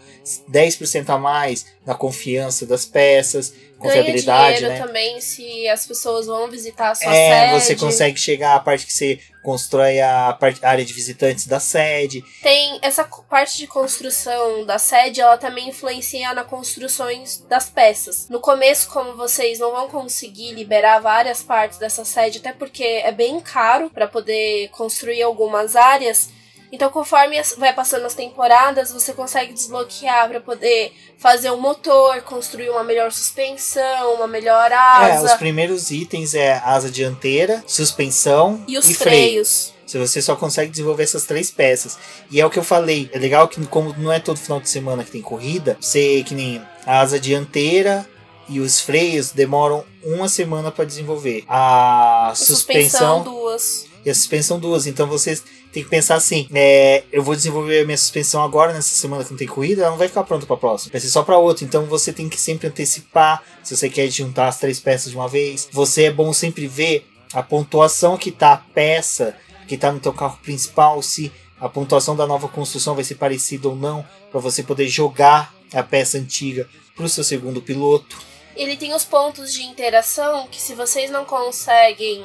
10% a mais na confiança das peças, confiabilidade. Ganha dinheiro né? também se as pessoas vão visitar a sua é, sede. você consegue chegar à parte que você constrói a, parte, a área de visitantes da sede. Tem essa parte de construção da sede, ela também influencia nas construções das peças. No começo, como vocês não vão conseguir liberar várias partes dessa sede, até porque é bem caro para poder construir algumas áreas, então, conforme vai passando as temporadas, você consegue desbloquear para poder fazer um motor, construir uma melhor suspensão, uma melhor asa. É, os primeiros itens é asa dianteira, suspensão e os e freios. Se você só consegue desenvolver essas três peças. E é o que eu falei. É legal que, como não é todo final de semana que tem corrida, você que nem a asa dianteira, e os freios demoram uma semana para desenvolver. A suspensão, Suspensão duas. E a suspensão duas. Então você tem que pensar assim: é, eu vou desenvolver a minha suspensão agora, nessa semana que não tem corrida, ela não vai ficar pronta para próxima. Vai ser só para outra. Então você tem que sempre antecipar. Se você quer juntar as três peças de uma vez, você é bom sempre ver a pontuação que tá a peça que tá no teu carro principal, se a pontuação da nova construção vai ser parecida ou não, para você poder jogar a peça antiga pro seu segundo piloto. Ele tem os pontos de interação que se vocês não conseguem.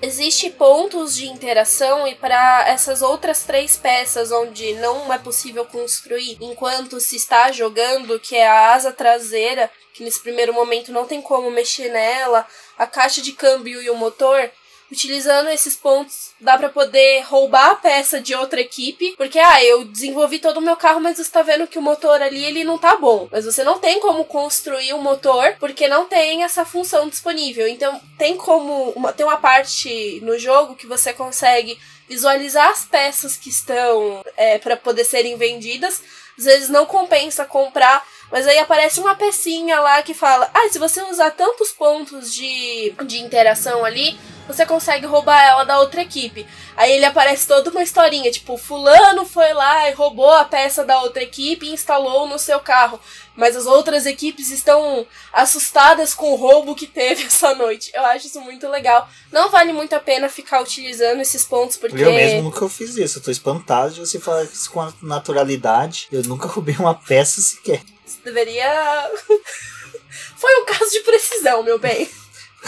Existe pontos de interação e para essas outras três peças onde não é possível construir enquanto se está jogando, que é a asa traseira, que nesse primeiro momento não tem como mexer nela, a caixa de câmbio e o motor, utilizando esses pontos dá para poder roubar a peça de outra equipe, porque ah, eu desenvolvi todo o meu carro, mas você tá vendo que o motor ali ele não tá bom. Mas você não tem como construir o motor porque não tem essa função disponível. Então tem como uma, tem uma parte no jogo que você consegue visualizar as peças que estão é, para poder serem vendidas. Às vezes não compensa comprar mas aí aparece uma pecinha lá que fala: Ah, se você usar tantos pontos de, de interação ali, você consegue roubar ela da outra equipe. Aí ele aparece toda uma historinha, tipo, fulano foi lá e roubou a peça da outra equipe e instalou no seu carro. Mas as outras equipes estão assustadas com o roubo que teve essa noite. Eu acho isso muito legal. Não vale muito a pena ficar utilizando esses pontos, porque. Eu mesmo nunca fiz isso. Eu tô espantado de você falar isso com naturalidade. Eu nunca roubei uma peça sequer. Você deveria. Foi um caso de precisão, meu bem.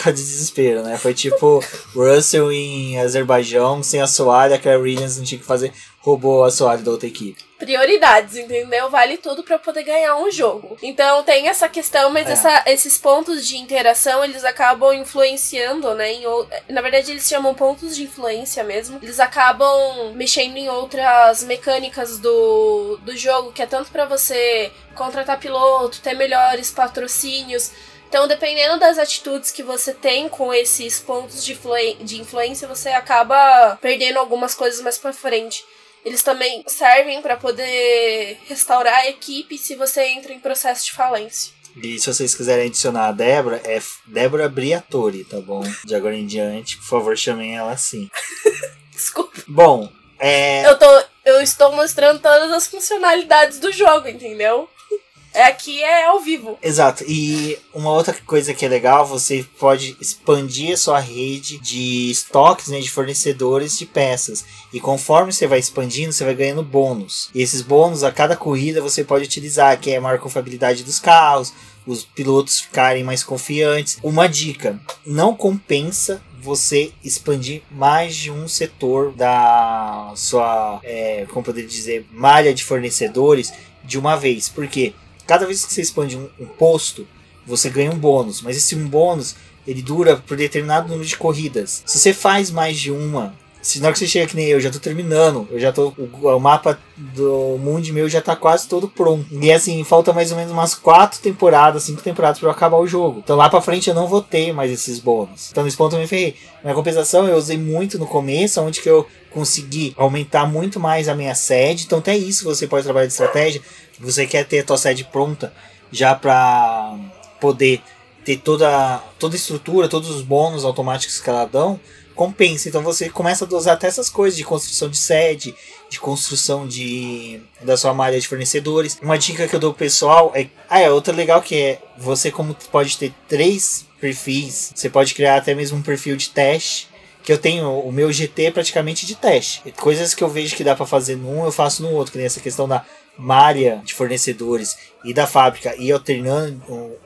De desespero, né? Foi tipo Russell em Azerbaijão, sem a Claire Williams não tinha que fazer, roubou o assoalho da outra equipe. Prioridades, entendeu? Vale tudo para poder ganhar um jogo. Então tem essa questão, mas É. essa- esses pontos de interação eles acabam influenciando, né? Em, na verdade, eles chamam pontos de influência mesmo. Eles acabam mexendo em outras mecânicas do, do jogo, que é tanto para você contratar piloto, ter melhores patrocínios. Então, dependendo das atitudes que você tem com esses pontos de, de influência, você acaba perdendo algumas coisas mais pra frente. Eles também servem para poder restaurar a equipe se você entra em processo de falência. E se vocês quiserem adicionar a Débora, é Débora Briatore, tá bom? De agora em diante, por favor, chamem ela assim. Desculpa. Bom, é. Eu, tô, eu estou mostrando todas as funcionalidades do jogo, entendeu? É aqui é ao vivo. Exato. E uma outra coisa que é legal, você pode expandir a sua rede de estoques, né, de fornecedores de peças. E conforme você vai expandindo, você vai ganhando bônus. E esses bônus a cada corrida você pode utilizar, que é a maior confiabilidade dos carros, os pilotos ficarem mais confiantes. Uma dica: não compensa você expandir mais de um setor da sua, é, como poderia dizer, malha de fornecedores de uma vez. Por quê? Cada vez que você expande um, um posto, você ganha um bônus. Mas esse um bônus, ele dura por determinado número de corridas. Se você faz mais de uma, se na hora que você chega que nem eu, já tô terminando, eu já tô. O, o mapa do mundo meu já tá quase todo pronto. E assim, falta mais ou menos umas quatro temporadas, cinco temporadas pra eu acabar o jogo. Então lá pra frente eu não vou ter mais esses bônus. Então nesse ponto eu me ferrei. Na compensação, eu usei muito no começo, onde que eu consegui aumentar muito mais a minha sede. Então até isso você pode trabalhar de estratégia. Você quer ter a tua sede pronta já pra poder ter toda, toda a estrutura, todos os bônus automáticos que ela dão, compensa. Então você começa a usar até essas coisas de construção de sede, de construção de da sua malha de fornecedores. Uma dica que eu dou pro pessoal é. Ah, é outra legal que é você como pode ter três perfis, você pode criar até mesmo um perfil de teste. Que eu tenho o meu GT praticamente de teste. Coisas que eu vejo que dá para fazer num, eu faço no outro. Que nem essa questão da malha de fornecedores e da fábrica e alternando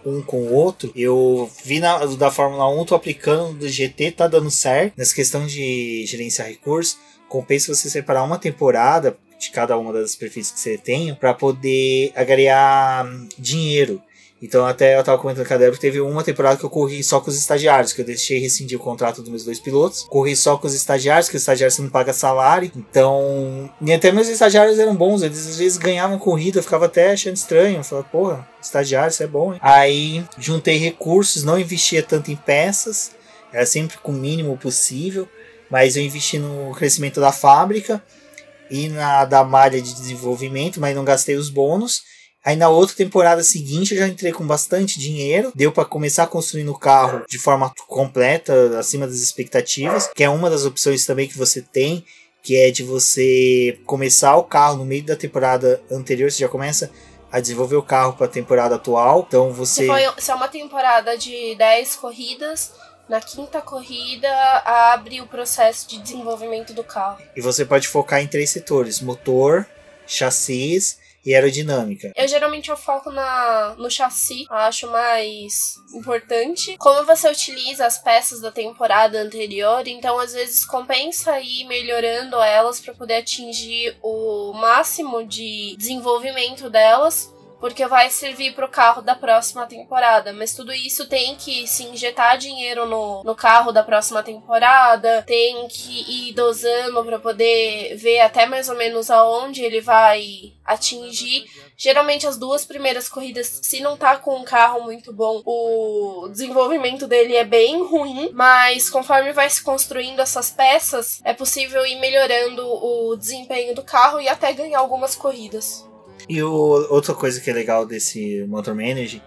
um com o outro, eu vi na, da Fórmula 1, tô aplicando do GT, tá dando certo. Nessa questão de gerenciar recursos, compensa você separar uma temporada de cada uma das perfis que você tem para poder agregar dinheiro. Então até eu tava comentando com a Débora que teve uma temporada que eu corri só com os estagiários, que eu deixei rescindir o contrato dos meus dois pilotos. Corri só com os estagiários, que os estagiários não paga salário. Então. E até meus estagiários eram bons, eles às vezes ganhavam corrida, eu ficava até achando estranho. Eu falava, porra, estagiário, isso é bom, hein? Aí juntei recursos, não investia tanto em peças, era sempre com o mínimo possível, mas eu investi no crescimento da fábrica e na da malha de desenvolvimento, mas não gastei os bônus. Aí na outra temporada seguinte eu já entrei com bastante dinheiro, deu para começar construindo o carro de forma completa, acima das expectativas, que é uma das opções também que você tem, que é de você começar o carro no meio da temporada anterior, você já começa a desenvolver o carro para a temporada atual. Então você. Se, foi, se é uma temporada de 10 corridas, na quinta corrida abre o processo de desenvolvimento do carro. E você pode focar em três setores: motor, chassis e aerodinâmica. Eu geralmente eu foco na, no chassi, acho mais importante. Como você utiliza as peças da temporada anterior, então às vezes compensa ir melhorando elas para poder atingir o máximo de desenvolvimento delas porque vai servir para o carro da próxima temporada. Mas tudo isso tem que se injetar dinheiro no, no carro da próxima temporada, tem que ir dosando para poder ver até mais ou menos aonde ele vai atingir. Geralmente as duas primeiras corridas, se não tá com um carro muito bom, o desenvolvimento dele é bem ruim, mas conforme vai se construindo essas peças, é possível ir melhorando o desempenho do carro e até ganhar algumas corridas. E o, outra coisa que é legal desse Motor Manager,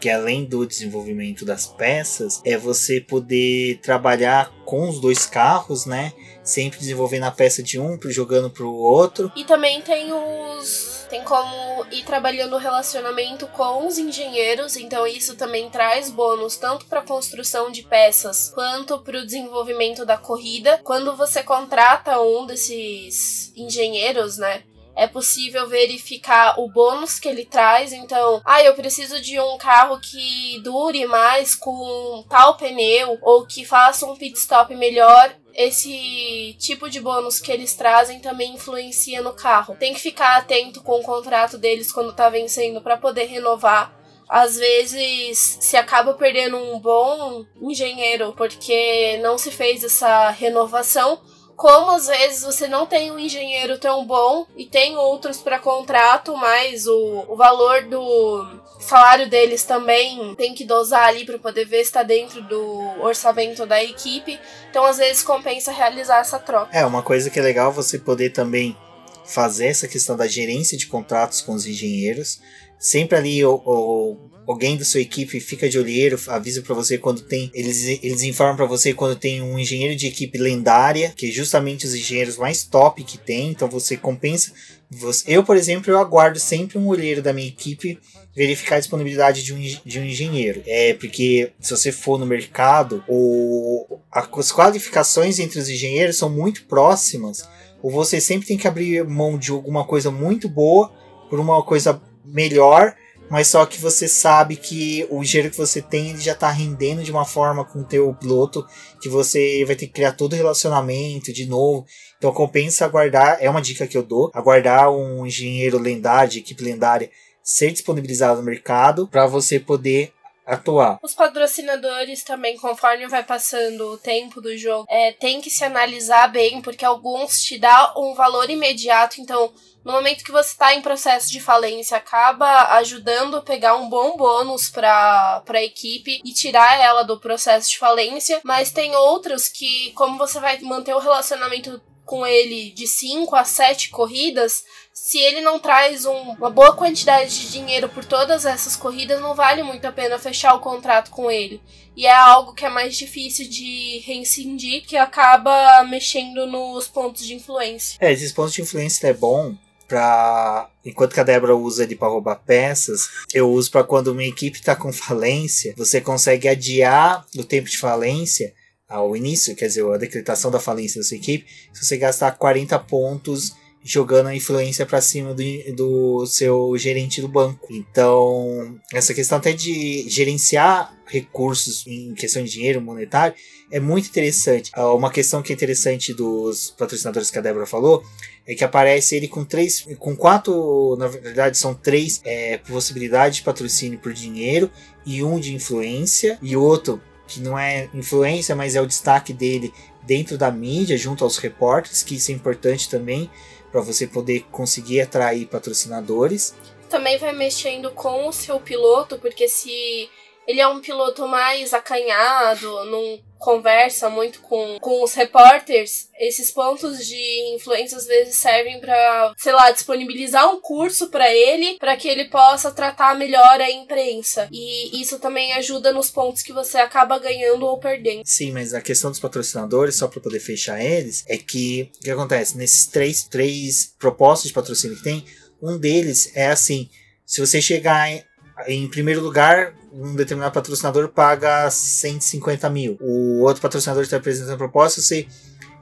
que além do desenvolvimento das peças, é você poder trabalhar com os dois carros, né? Sempre desenvolvendo a peça de um, jogando pro outro. E também tem os. Tem como ir trabalhando o relacionamento com os engenheiros, então isso também traz bônus tanto para construção de peças quanto para o desenvolvimento da corrida. Quando você contrata um desses engenheiros, né? É possível verificar o bônus que ele traz. Então, ah, eu preciso de um carro que dure mais com tal pneu ou que faça um pit stop melhor esse tipo de bônus que eles trazem também influencia no carro. Tem que ficar atento com o contrato deles quando tá vencendo para poder renovar. Às vezes se acaba perdendo um bom engenheiro porque não se fez essa renovação como às vezes você não tem um engenheiro tão bom e tem outros para contrato, mas o, o valor do salário deles também tem que dosar ali para poder ver se está dentro do orçamento da equipe. Então às vezes compensa realizar essa troca. É, uma coisa que é legal você poder também fazer essa questão da gerência de contratos com os engenheiros. Sempre ali o, o alguém da sua equipe fica de olheiro, avisa para você quando tem. Eles, eles informam para você quando tem um engenheiro de equipe lendária, que é justamente os engenheiros mais top que tem, então você compensa. Você, eu, por exemplo, eu aguardo sempre um olheiro da minha equipe verificar a disponibilidade de um, de um engenheiro. É porque se você for no mercado, o, as qualificações entre os engenheiros são muito próximas, ou você sempre tem que abrir mão de alguma coisa muito boa por uma coisa melhor mas só que você sabe que o engenheiro que você tem ele já está rendendo de uma forma com o teu piloto que você vai ter que criar todo o relacionamento de novo. Então compensa aguardar, é uma dica que eu dou, aguardar um engenheiro lendário, de equipe lendária ser disponibilizado no mercado para você poder atuar. Os patrocinadores também, conforme vai passando o tempo do jogo, é, tem que se analisar bem, porque alguns te dá um valor imediato, então no momento que você está em processo de falência, acaba ajudando a pegar um bom bônus para a equipe e tirar ela do processo de falência, mas tem outros que, como você vai manter o relacionamento com ele de 5 a 7 corridas, se ele não traz um, uma boa quantidade de dinheiro por todas essas corridas, não vale muito a pena fechar o contrato com ele. E é algo que é mais difícil de reincindir, que acaba mexendo nos pontos de influência. É, esses pontos de influência é bom para enquanto que a Débora usa ele para roubar peças, eu uso para quando uma equipe está com falência, você consegue adiar o tempo de falência ao início, quer dizer, a decretação da falência da sua equipe, se você gastar 40 pontos jogando a influência para cima do, do seu gerente do banco. Então, essa questão até de gerenciar recursos em questão de dinheiro monetário é muito interessante. Ah, uma questão que é interessante dos patrocinadores que a Débora falou é que aparece ele com três, com quatro, na verdade são três é, possibilidades de patrocínio por dinheiro e um de influência e outro que não é influência, mas é o destaque dele dentro da mídia, junto aos repórteres, que isso é importante também para você poder conseguir atrair patrocinadores. Também vai mexendo com o seu piloto, porque se ele é um piloto mais acanhado, não conversa muito com, com os repórteres, esses pontos de influência às vezes servem para, sei lá, disponibilizar um curso para ele, para que ele possa tratar melhor a imprensa. E isso também ajuda nos pontos que você acaba ganhando ou perdendo. Sim, mas a questão dos patrocinadores, só para poder fechar eles, é que o que acontece? Nesses três, três propostas de patrocínio que tem, um deles é assim: se você chegar em, em primeiro lugar, um determinado patrocinador paga 150 mil. O outro patrocinador está apresentando proposta, você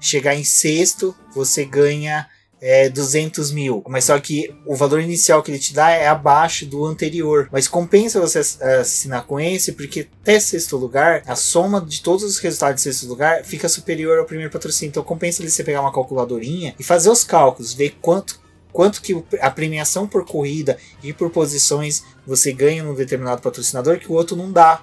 chegar em sexto, você ganha é, 200 mil. Mas só que o valor inicial que ele te dá é abaixo do anterior. Mas compensa você assinar com esse, porque até sexto lugar, a soma de todos os resultados de sexto lugar fica superior ao primeiro patrocínio. Então compensa você pegar uma calculadorinha e fazer os cálculos, ver quanto quanto que a premiação por corrida e por posições você ganha num determinado patrocinador que o outro não dá.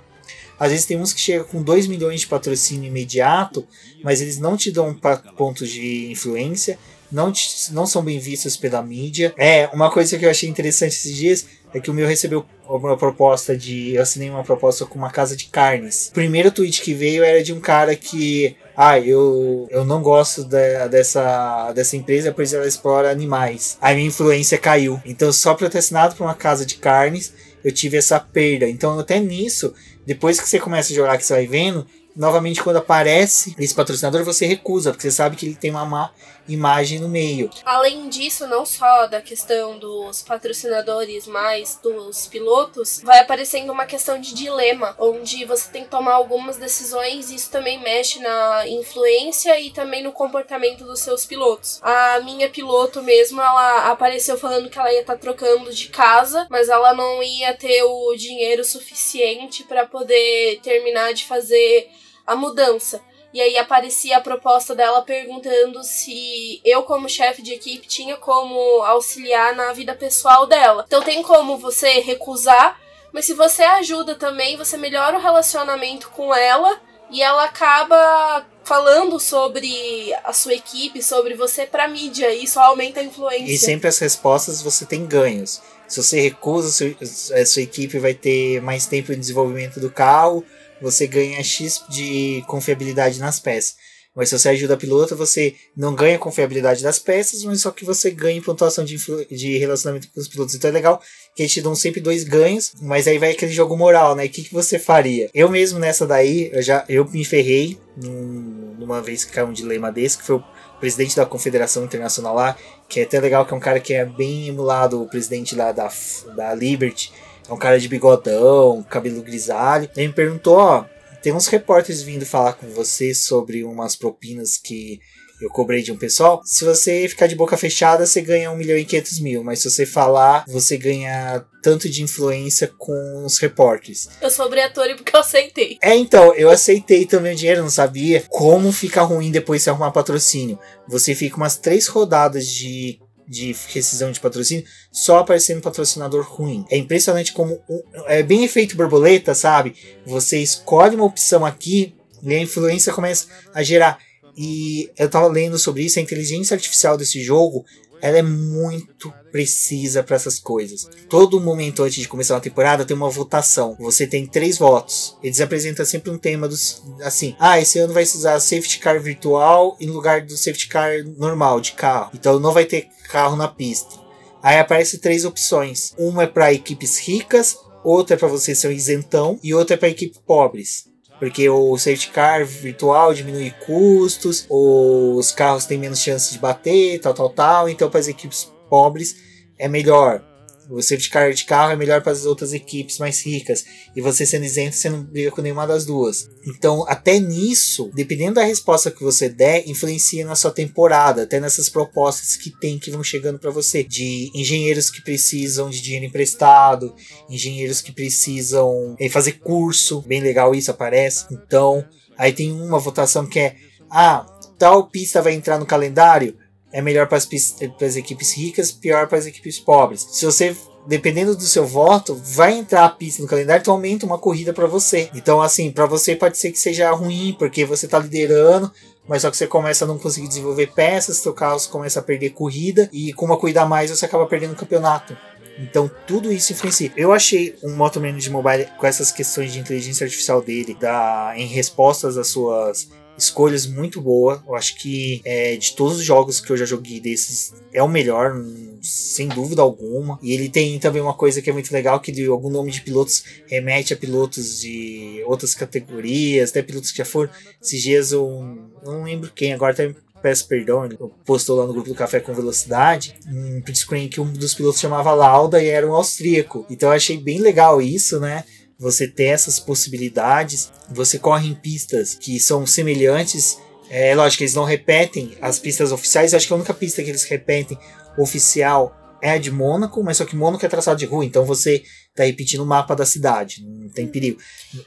Às vezes tem uns que chegam com 2 milhões de patrocínio imediato, mas eles não te dão pontos de influência, não, não são bem vistos pela mídia. É, uma coisa que eu achei interessante esses dias é que o meu recebeu uma proposta de. Eu assinei uma proposta com uma casa de carnes. O primeiro tweet que veio era de um cara que. Ah, eu, eu não gosto de, dessa, dessa empresa, pois ela explora animais. A minha influência caiu. Então, só por eu ter assinado para uma casa de carnes, eu tive essa perda. Então, até nisso, depois que você começa a jogar, que você vai vendo, novamente quando aparece esse patrocinador, você recusa, porque você sabe que ele tem uma má imagem no meio. Além disso, não só da questão dos patrocinadores, mas dos pilotos, vai aparecendo uma questão de dilema, onde você tem que tomar algumas decisões e isso também mexe na influência e também no comportamento dos seus pilotos. A minha piloto mesmo, ela apareceu falando que ela ia estar tá trocando de casa, mas ela não ia ter o dinheiro suficiente para poder terminar de fazer a mudança. E aí aparecia a proposta dela perguntando se eu, como chefe de equipe, tinha como auxiliar na vida pessoal dela. Então tem como você recusar, mas se você ajuda também, você melhora o relacionamento com ela e ela acaba falando sobre a sua equipe, sobre você pra mídia, e isso aumenta a influência. E sempre as respostas você tem ganhos. Se você recusa, a sua equipe vai ter mais tempo de desenvolvimento do carro, você ganha X de confiabilidade nas peças. Mas se você ajuda piloto, você não ganha confiabilidade das peças, mas só que você ganha pontuação de, de relacionamento com os pilotos. Então é legal que eles te dão sempre dois ganhos, mas aí vai aquele jogo moral, né? O que, que você faria? Eu mesmo nessa daí, eu já eu me ferrei num, numa vez que caiu um dilema desse, que foi o presidente da Confederação Internacional lá, que é até legal, que é um cara que é bem emulado o presidente lá da, da Liberty é um cara de bigodão, cabelo grisalho. Ele me perguntou: ó, tem uns repórteres vindo falar com você sobre umas propinas que eu cobrei de um pessoal. Se você ficar de boca fechada, você ganha 1 milhão e 500 mil. Mas se você falar, você ganha tanto de influência com os repórteres. Eu sou obrigatório porque eu aceitei. É, então, eu aceitei também o dinheiro, não sabia como fica ruim depois de arrumar patrocínio. Você fica umas três rodadas de de rescisão de patrocínio só aparecendo patrocinador ruim. É impressionante como é bem efeito borboleta, sabe? Você escolhe uma opção aqui e a influência começa a gerar. E eu tava lendo sobre isso, a inteligência artificial desse jogo ela é muito precisa para essas coisas. Todo momento antes de começar uma temporada tem uma votação. Você tem três votos. Eles apresentam sempre um tema dos assim: ah, esse ano vai usar safety car virtual em lugar do safety car normal de carro. Então não vai ter carro na pista. Aí aparece três opções. Uma é para equipes ricas, outra é para você ser um isentão e outra é para equipes pobres porque o safety car virtual diminui custos, os carros têm menos chance de bater, tal, tal, tal. Então, para as equipes pobres é melhor. O safety car de carro é melhor para as outras equipes mais ricas. E você sendo isento, você não briga com nenhuma das duas. Então, até nisso, dependendo da resposta que você der, influencia na sua temporada. Até nessas propostas que tem que vão chegando para você. De engenheiros que precisam de dinheiro emprestado, engenheiros que precisam eh, fazer curso. Bem legal isso, aparece. Então, aí tem uma votação que é: ah, tal pista vai entrar no calendário é melhor para as equipes ricas, pior para as equipes pobres. Se você dependendo do seu voto, vai entrar a pista no calendário, então aumenta uma corrida para você. Então, assim, para você pode ser que seja ruim, porque você tá liderando, mas só que você começa a não conseguir desenvolver peças, seu carro começa a perder corrida, e com uma corrida a mais você acaba perdendo o campeonato. Então tudo isso influencia. Eu achei um Moto Manager Mobile com essas questões de inteligência artificial dele, da, em respostas às suas escolhas muito boa. Eu acho que é, de todos os jogos que eu já joguei desses é o melhor, sem dúvida alguma. E ele tem também uma coisa que é muito legal, que de algum nome de pilotos remete a pilotos de outras categorias, até pilotos que já foram. Esses dias eu não lembro quem, agora até peço perdão, ele postou lá no grupo do Café com Velocidade, um print screen que um dos pilotos chamava Lauda e era um austríaco. Então eu achei bem legal isso, né? Você ter essas possibilidades. Você corre em pistas que são semelhantes. É lógico, eles não repetem as pistas oficiais. Eu acho que a única pista que eles repetem oficial é a de Mônaco, mas só que Mônaco é traçado de rua, então você tá repetindo o mapa da cidade, não tem perigo.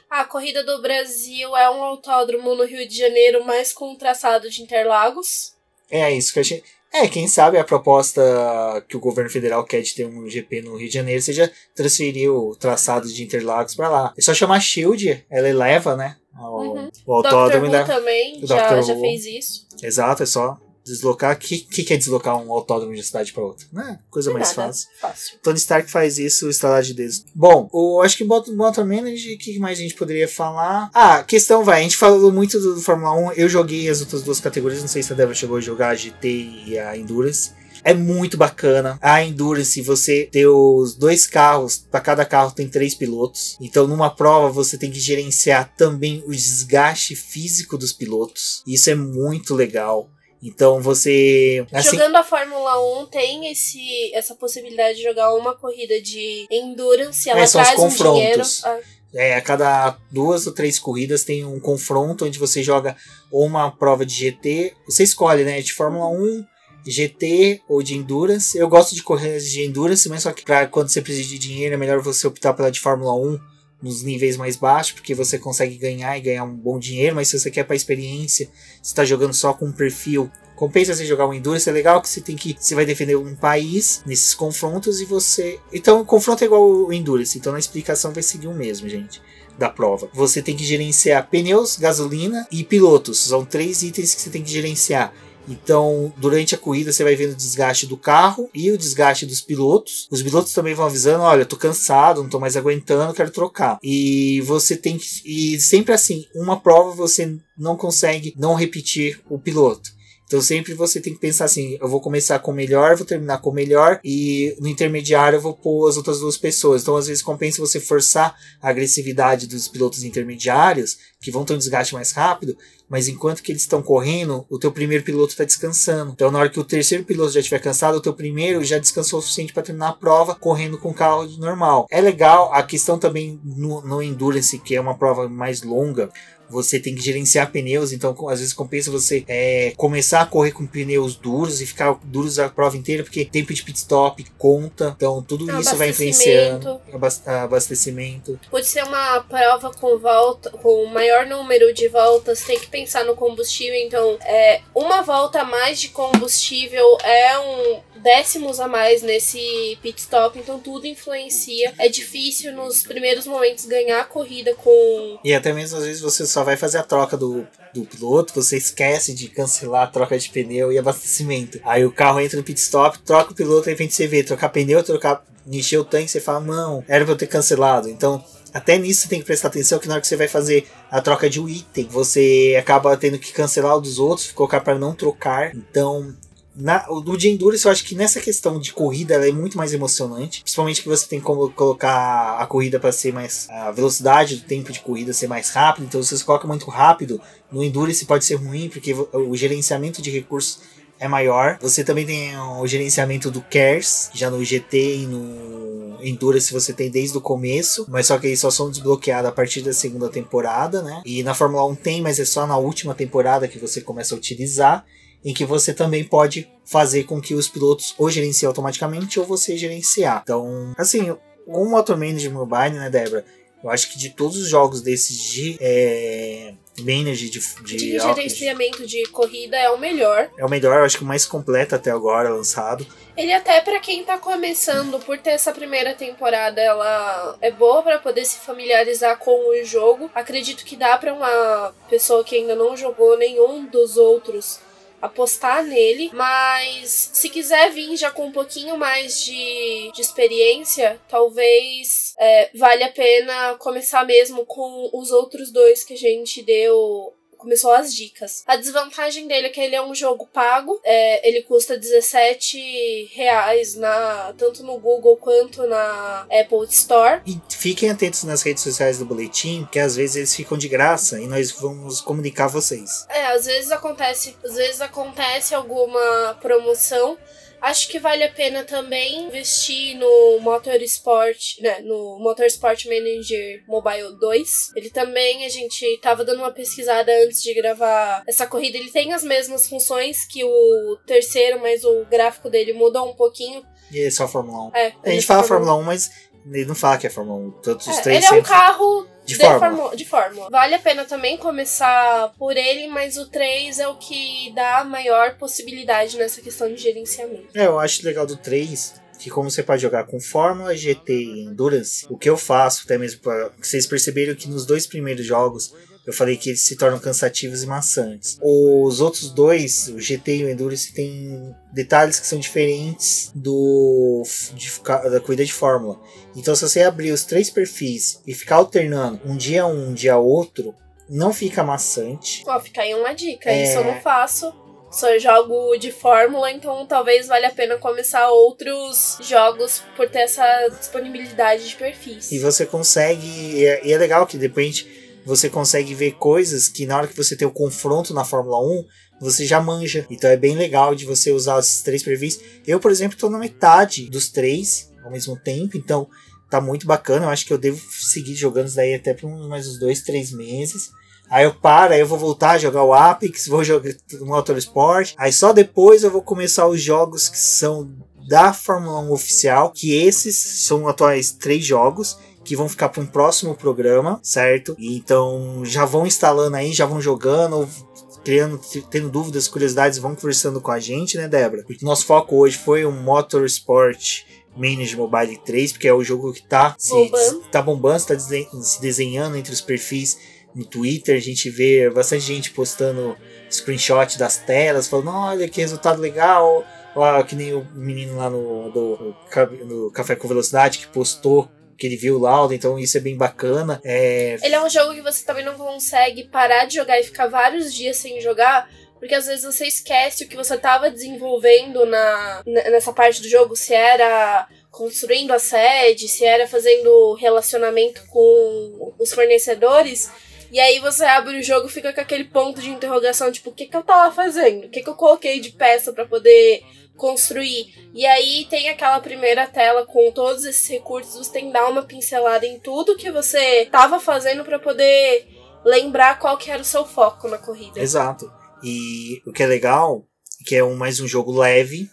A corrida do Brasil é um autódromo no Rio de Janeiro, mas com um traçado de Interlagos. É isso que a gente. É, quem sabe a proposta que o governo federal quer de ter um GP no Rio de Janeiro seja transferir o traçado de Interlagos para lá. É só chamar Shield, ela eleva, né? O, uhum. o autódromo. Também já, já fez isso. Exato, é só deslocar. O que, que, que é deslocar um autódromo de uma cidade para outra? Né? Coisa mais fácil. fácil. Tony Stark faz isso, estalar de dedos. Bom, o, acho que Motor Manager, o que mais a gente poderia falar? Ah, questão vai. A gente falou muito do, do Fórmula 1. Eu joguei as outras duas categorias. Não sei se a Débora chegou a jogar a GT e a Endurance. É muito bacana. A Endurance, você ter os dois carros, para cada carro tem três pilotos. Então, numa prova, você tem que gerenciar também o desgaste físico dos pilotos. Isso é muito legal. Então você. Assim... Jogando a Fórmula 1 tem esse, essa possibilidade de jogar uma corrida de endurance, ela é, são traz os confrontos. Um dinheiro. Ah. É, a cada duas ou três corridas tem um confronto onde você joga ou uma prova de GT. Você escolhe, né? De Fórmula 1, GT ou de Endurance. Eu gosto de corridas de Endurance, mas só que pra quando você precisa de dinheiro é melhor você optar pela de Fórmula 1 nos níveis mais baixos, porque você consegue ganhar e ganhar um bom dinheiro, mas se você quer para experiência, você está jogando só com um perfil Compensa você jogar um Endurance, é legal que você tem que. Você vai defender um país nesses confrontos e você. Então, o confronto é igual o Endurance, então na explicação vai seguir o mesmo, gente. Da prova. Você tem que gerenciar pneus, gasolina e pilotos. São três itens que você tem que gerenciar. Então, durante a corrida, você vai vendo o desgaste do carro e o desgaste dos pilotos. Os pilotos também vão avisando: olha, tô cansado, não tô mais aguentando, quero trocar. E você tem que. E sempre assim, uma prova você não consegue não repetir o piloto. Então sempre você tem que pensar assim: eu vou começar com o melhor, vou terminar com o melhor, e no intermediário eu vou pôr as outras duas pessoas. Então às vezes compensa você forçar a agressividade dos pilotos intermediários, que vão ter um desgaste mais rápido, mas enquanto que eles estão correndo, o teu primeiro piloto está descansando. Então na hora que o terceiro piloto já estiver cansado, o teu primeiro já descansou o suficiente para terminar a prova correndo com o carro normal. É legal a questão também no, no Endurance, que é uma prova mais longa você tem que gerenciar pneus, então às vezes compensa você é, começar a correr com pneus duros e ficar duros a prova inteira, porque tempo de pit stop conta, então tudo isso vai influenciando. Abastecimento. Pode ser uma prova com volta, com maior número de voltas, tem que pensar no combustível, então é, uma volta a mais de combustível é um décimos a mais nesse pit stop, então tudo influencia. É difícil nos primeiros momentos ganhar a corrida com. E até mesmo às vezes você só vai fazer a troca do, do piloto, você esquece de cancelar a troca de pneu e abastecimento. Aí o carro entra no pit stop, troca o piloto, aí vem você vê, trocar pneu, trocar, encher o tanque, você fala, não, era pra eu ter cancelado. Então, até nisso você tem que prestar atenção que na hora que você vai fazer a troca de um item, você acaba tendo que cancelar o dos outros, colocar para não trocar. Então, na, o de Endurance, eu acho que nessa questão de corrida ela é muito mais emocionante. Principalmente que você tem como colocar a corrida para ser mais. a velocidade do tempo de corrida ser mais rápido. Então, se você coloca muito rápido, no Endurance pode ser ruim, porque o gerenciamento de recursos é maior. Você também tem o gerenciamento do CARES, já no GT e no Endurance você tem desde o começo, mas só que eles só são desbloqueados a partir da segunda temporada, né? E na Fórmula 1 tem, mas é só na última temporada que você começa a utilizar em que você também pode fazer com que os pilotos ou gerenciem automaticamente ou você gerenciar. Então, assim, o Motor Manager Mobile, né, Débora? Eu acho que de todos os jogos desses de é, manager de, de, de gerenciamento de corrida é o melhor. É o melhor, eu acho que o mais completo até agora lançado. Ele até para quem tá começando, por ter essa primeira temporada, ela é boa para poder se familiarizar com o jogo. Acredito que dá para uma pessoa que ainda não jogou nenhum dos outros apostar nele, mas se quiser vir já com um pouquinho mais de, de experiência, talvez é, vale a pena começar mesmo com os outros dois que a gente deu começou as dicas. A desvantagem dele é que ele é um jogo pago, é, ele custa 17 reais na, tanto no Google quanto na Apple Store. E fiquem atentos nas redes sociais do boletim, que às vezes eles ficam de graça e nós vamos comunicar vocês. É, às vezes acontece, às vezes acontece alguma promoção Acho que vale a pena também investir no Motorsport, né, no Motorsport Manager Mobile 2. Ele também, a gente tava dando uma pesquisada antes de gravar essa corrida, ele tem as mesmas funções que o terceiro, mas o gráfico dele muda um pouquinho. E é só Fórmula 1. É, a gente fala Fórmula 1, mas ele não fala que é Fórmula 1. Todos os é, três ele é um carro de, de, fórmula. fórmula. de fórmula. Vale a pena também começar por ele, mas o 3 é o que dá maior possibilidade nessa questão de gerenciamento. É, eu acho legal do 3 que como você pode jogar com Fórmula, GT e Endurance, o que eu faço, até mesmo para vocês perceberam que nos dois primeiros jogos eu falei que eles se tornam cansativos e maçantes. Os outros dois, o GT e o Endurance, tem detalhes que são diferentes do de, da corrida de Fórmula. Então, se você abrir os três perfis e ficar alternando um dia um, um dia outro, não fica maçante. Ó, fica aí uma dica. É... Isso eu não faço só jogo de fórmula, então talvez valha a pena começar outros jogos por ter essa disponibilidade de perfis. E você consegue, e é, e é legal que depende você consegue ver coisas que na hora que você tem o confronto na Fórmula 1, você já manja. Então é bem legal de você usar esses três perfis. Eu, por exemplo, estou na metade dos três ao mesmo tempo, então tá muito bacana. Eu acho que eu devo seguir jogando isso daí até por mais uns dois, três meses. Aí eu paro, aí eu vou voltar a jogar o Apex, vou jogar o Motorsport. Aí só depois eu vou começar os jogos que são da Fórmula 1 oficial, que esses são atuais três jogos que vão ficar para um próximo programa, certo? E então já vão instalando aí, já vão jogando, criando, tendo dúvidas, curiosidades, vão conversando com a gente, né, Débora? Porque nosso foco hoje foi o Motorsport Manage Mobile 3, porque é o jogo que tá bombando, se, tá bombando, tá se desenhando entre os perfis no Twitter, a gente vê bastante gente postando screenshot das telas, falando, olha que resultado legal, ó, que nem o menino lá no, do, no Café com Velocidade que postou que ele viu o laudo, então isso é bem bacana. É... Ele é um jogo que você também não consegue parar de jogar e ficar vários dias sem jogar, porque às vezes você esquece o que você estava desenvolvendo na, nessa parte do jogo, se era construindo a sede, se era fazendo relacionamento com os fornecedores. E aí você abre o jogo fica com aquele ponto de interrogação, tipo, o que, que eu tava fazendo? O que, que eu coloquei de peça para poder construir. E aí tem aquela primeira tela com todos esses recursos, tem que dar uma pincelada em tudo que você estava fazendo para poder lembrar qual que era o seu foco na corrida. Exato. E o que é legal, que é um, mais um jogo leve,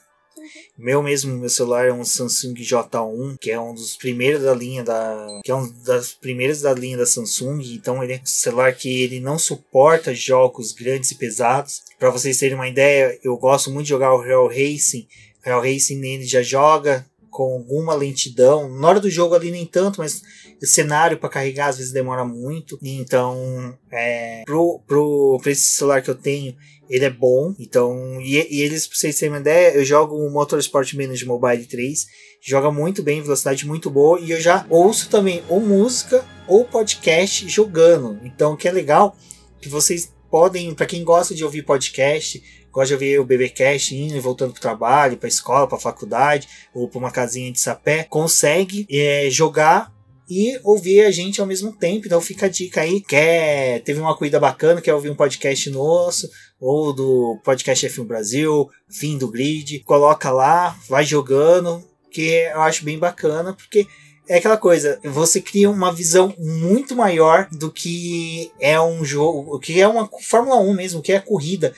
meu mesmo, meu celular é um Samsung J1, que é um dos primeiros da linha da, que é um das primeiras da linha da Samsung, então ele é um celular que ele não suporta jogos grandes e pesados. Para vocês terem uma ideia, eu gosto muito de jogar o Real Racing. O Real Racing nele já joga com alguma lentidão. Na hora do jogo ali nem tanto, mas o cenário para carregar às vezes demora muito. Então, é, pro, pro, esse celular que eu tenho, ele é bom. Então, e, e eles, pra vocês terem uma ideia, eu jogo o Motorsport Manager Mobile 3. Joga muito bem, velocidade muito boa. E eu já ouço também ou música ou podcast jogando. Então, o que é legal, que vocês podem, para quem gosta de ouvir podcast, gosta de ouvir o BBcast indo e voltando pro trabalho, pra escola, pra faculdade, ou pra uma casinha de sapé, consegue é, jogar e ouvir a gente ao mesmo tempo. Então fica a dica aí. Quer, teve uma corrida bacana, quer ouvir um podcast nosso, ou do podcast F1 Brasil, fim do grid, coloca lá, vai jogando, que eu acho bem bacana, porque é aquela coisa, você cria uma visão muito maior do que é um jogo, o que é uma Fórmula 1 mesmo, o que é corrida.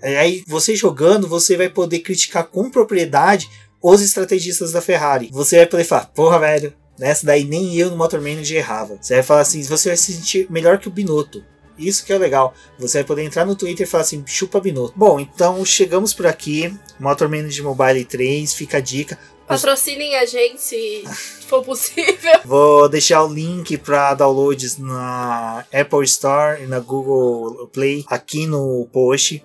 Aí você jogando, você vai poder criticar com propriedade os estrategistas da Ferrari. Você vai poder falar, porra, velho, nessa daí nem eu no Motor Manager errava. Você vai falar assim, você vai se sentir melhor que o Binotto. Isso que é legal. Você vai poder entrar no Twitter e falar assim, chupa Binotto. Bom, então chegamos por aqui. Motor Manager Mobile 3, fica a dica. Patrocinem a gente se for possível. Vou deixar o link para downloads na Apple Store e na Google Play aqui no post.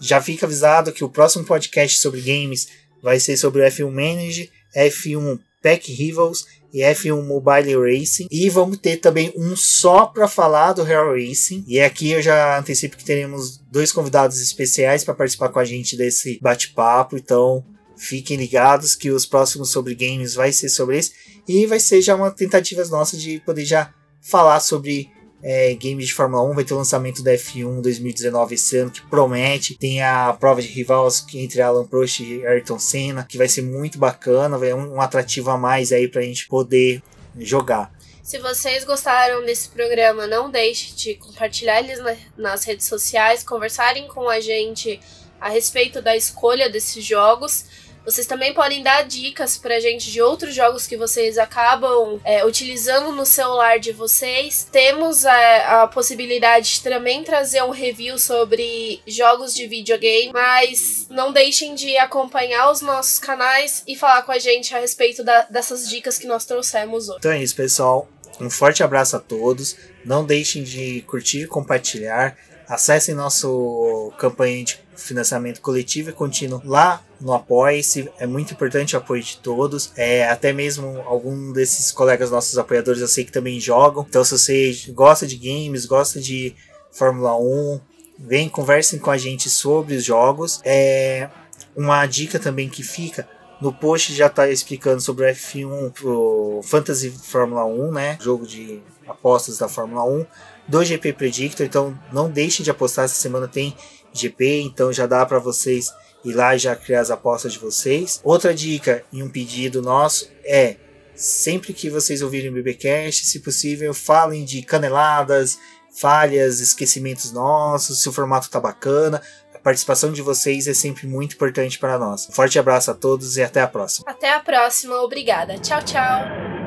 Já fica avisado que o próximo podcast sobre games vai ser sobre o F1 Manager, F1 Pack Rivals e F1 Mobile Racing. E vamos ter também um só para falar do Real Racing. E aqui eu já antecipo que teremos dois convidados especiais para participar com a gente desse bate-papo. Então fiquem ligados que os próximos sobre games vai ser sobre esse. E vai ser já uma tentativa nossa de poder já falar sobre é, games de Fórmula 1. Vai ter o lançamento da F1 2019 esse ano, que promete. Tem a prova de rivals entre Alan Prost e Ayrton Senna, que vai ser muito bacana. Vai um, um atrativo a mais aí pra gente poder jogar. Se vocês gostaram desse programa, não deixe de compartilhar eles nas redes sociais, conversarem com a gente a respeito da escolha desses jogos. Vocês também podem dar dicas pra gente de outros jogos que vocês acabam é, utilizando no celular de vocês. Temos a, é, a, possibilidade de também trazer um review sobre jogos de videogame, mas não deixem de acompanhar os nossos canais e falar com a gente a respeito da, dessas dicas que nós trouxemos hoje. Então é isso, pessoal. Um forte abraço a todos. Não deixem de curtir e compartilhar. Acessem nosso campanha de financiamento coletivo e contínuo lá no Apoia-se. É muito importante o apoio de todos. É, até mesmo algum desses colegas nossos apoiadores eu sei que também jogam. Então, se você gosta de games, gosta de Fórmula 1, vem, conversem com a gente sobre os jogos. É, uma dica também que fica. No post já está explicando sobre o F1 pro Fantasy Fórmula 1, né? Jogo de apostas da Fórmula 1 do GP Predictor, então não deixem de apostar. Essa semana tem GP, então já dá para vocês ir lá e já criar as apostas de vocês. Outra dica e um pedido nosso é sempre que vocês ouvirem o BBcast, se possível, falem de caneladas, falhas, esquecimentos nossos, se o formato tá bacana. A participação de vocês é sempre muito importante para nós. Um forte abraço a todos e até a próxima. Até a próxima, obrigada. Tchau, tchau.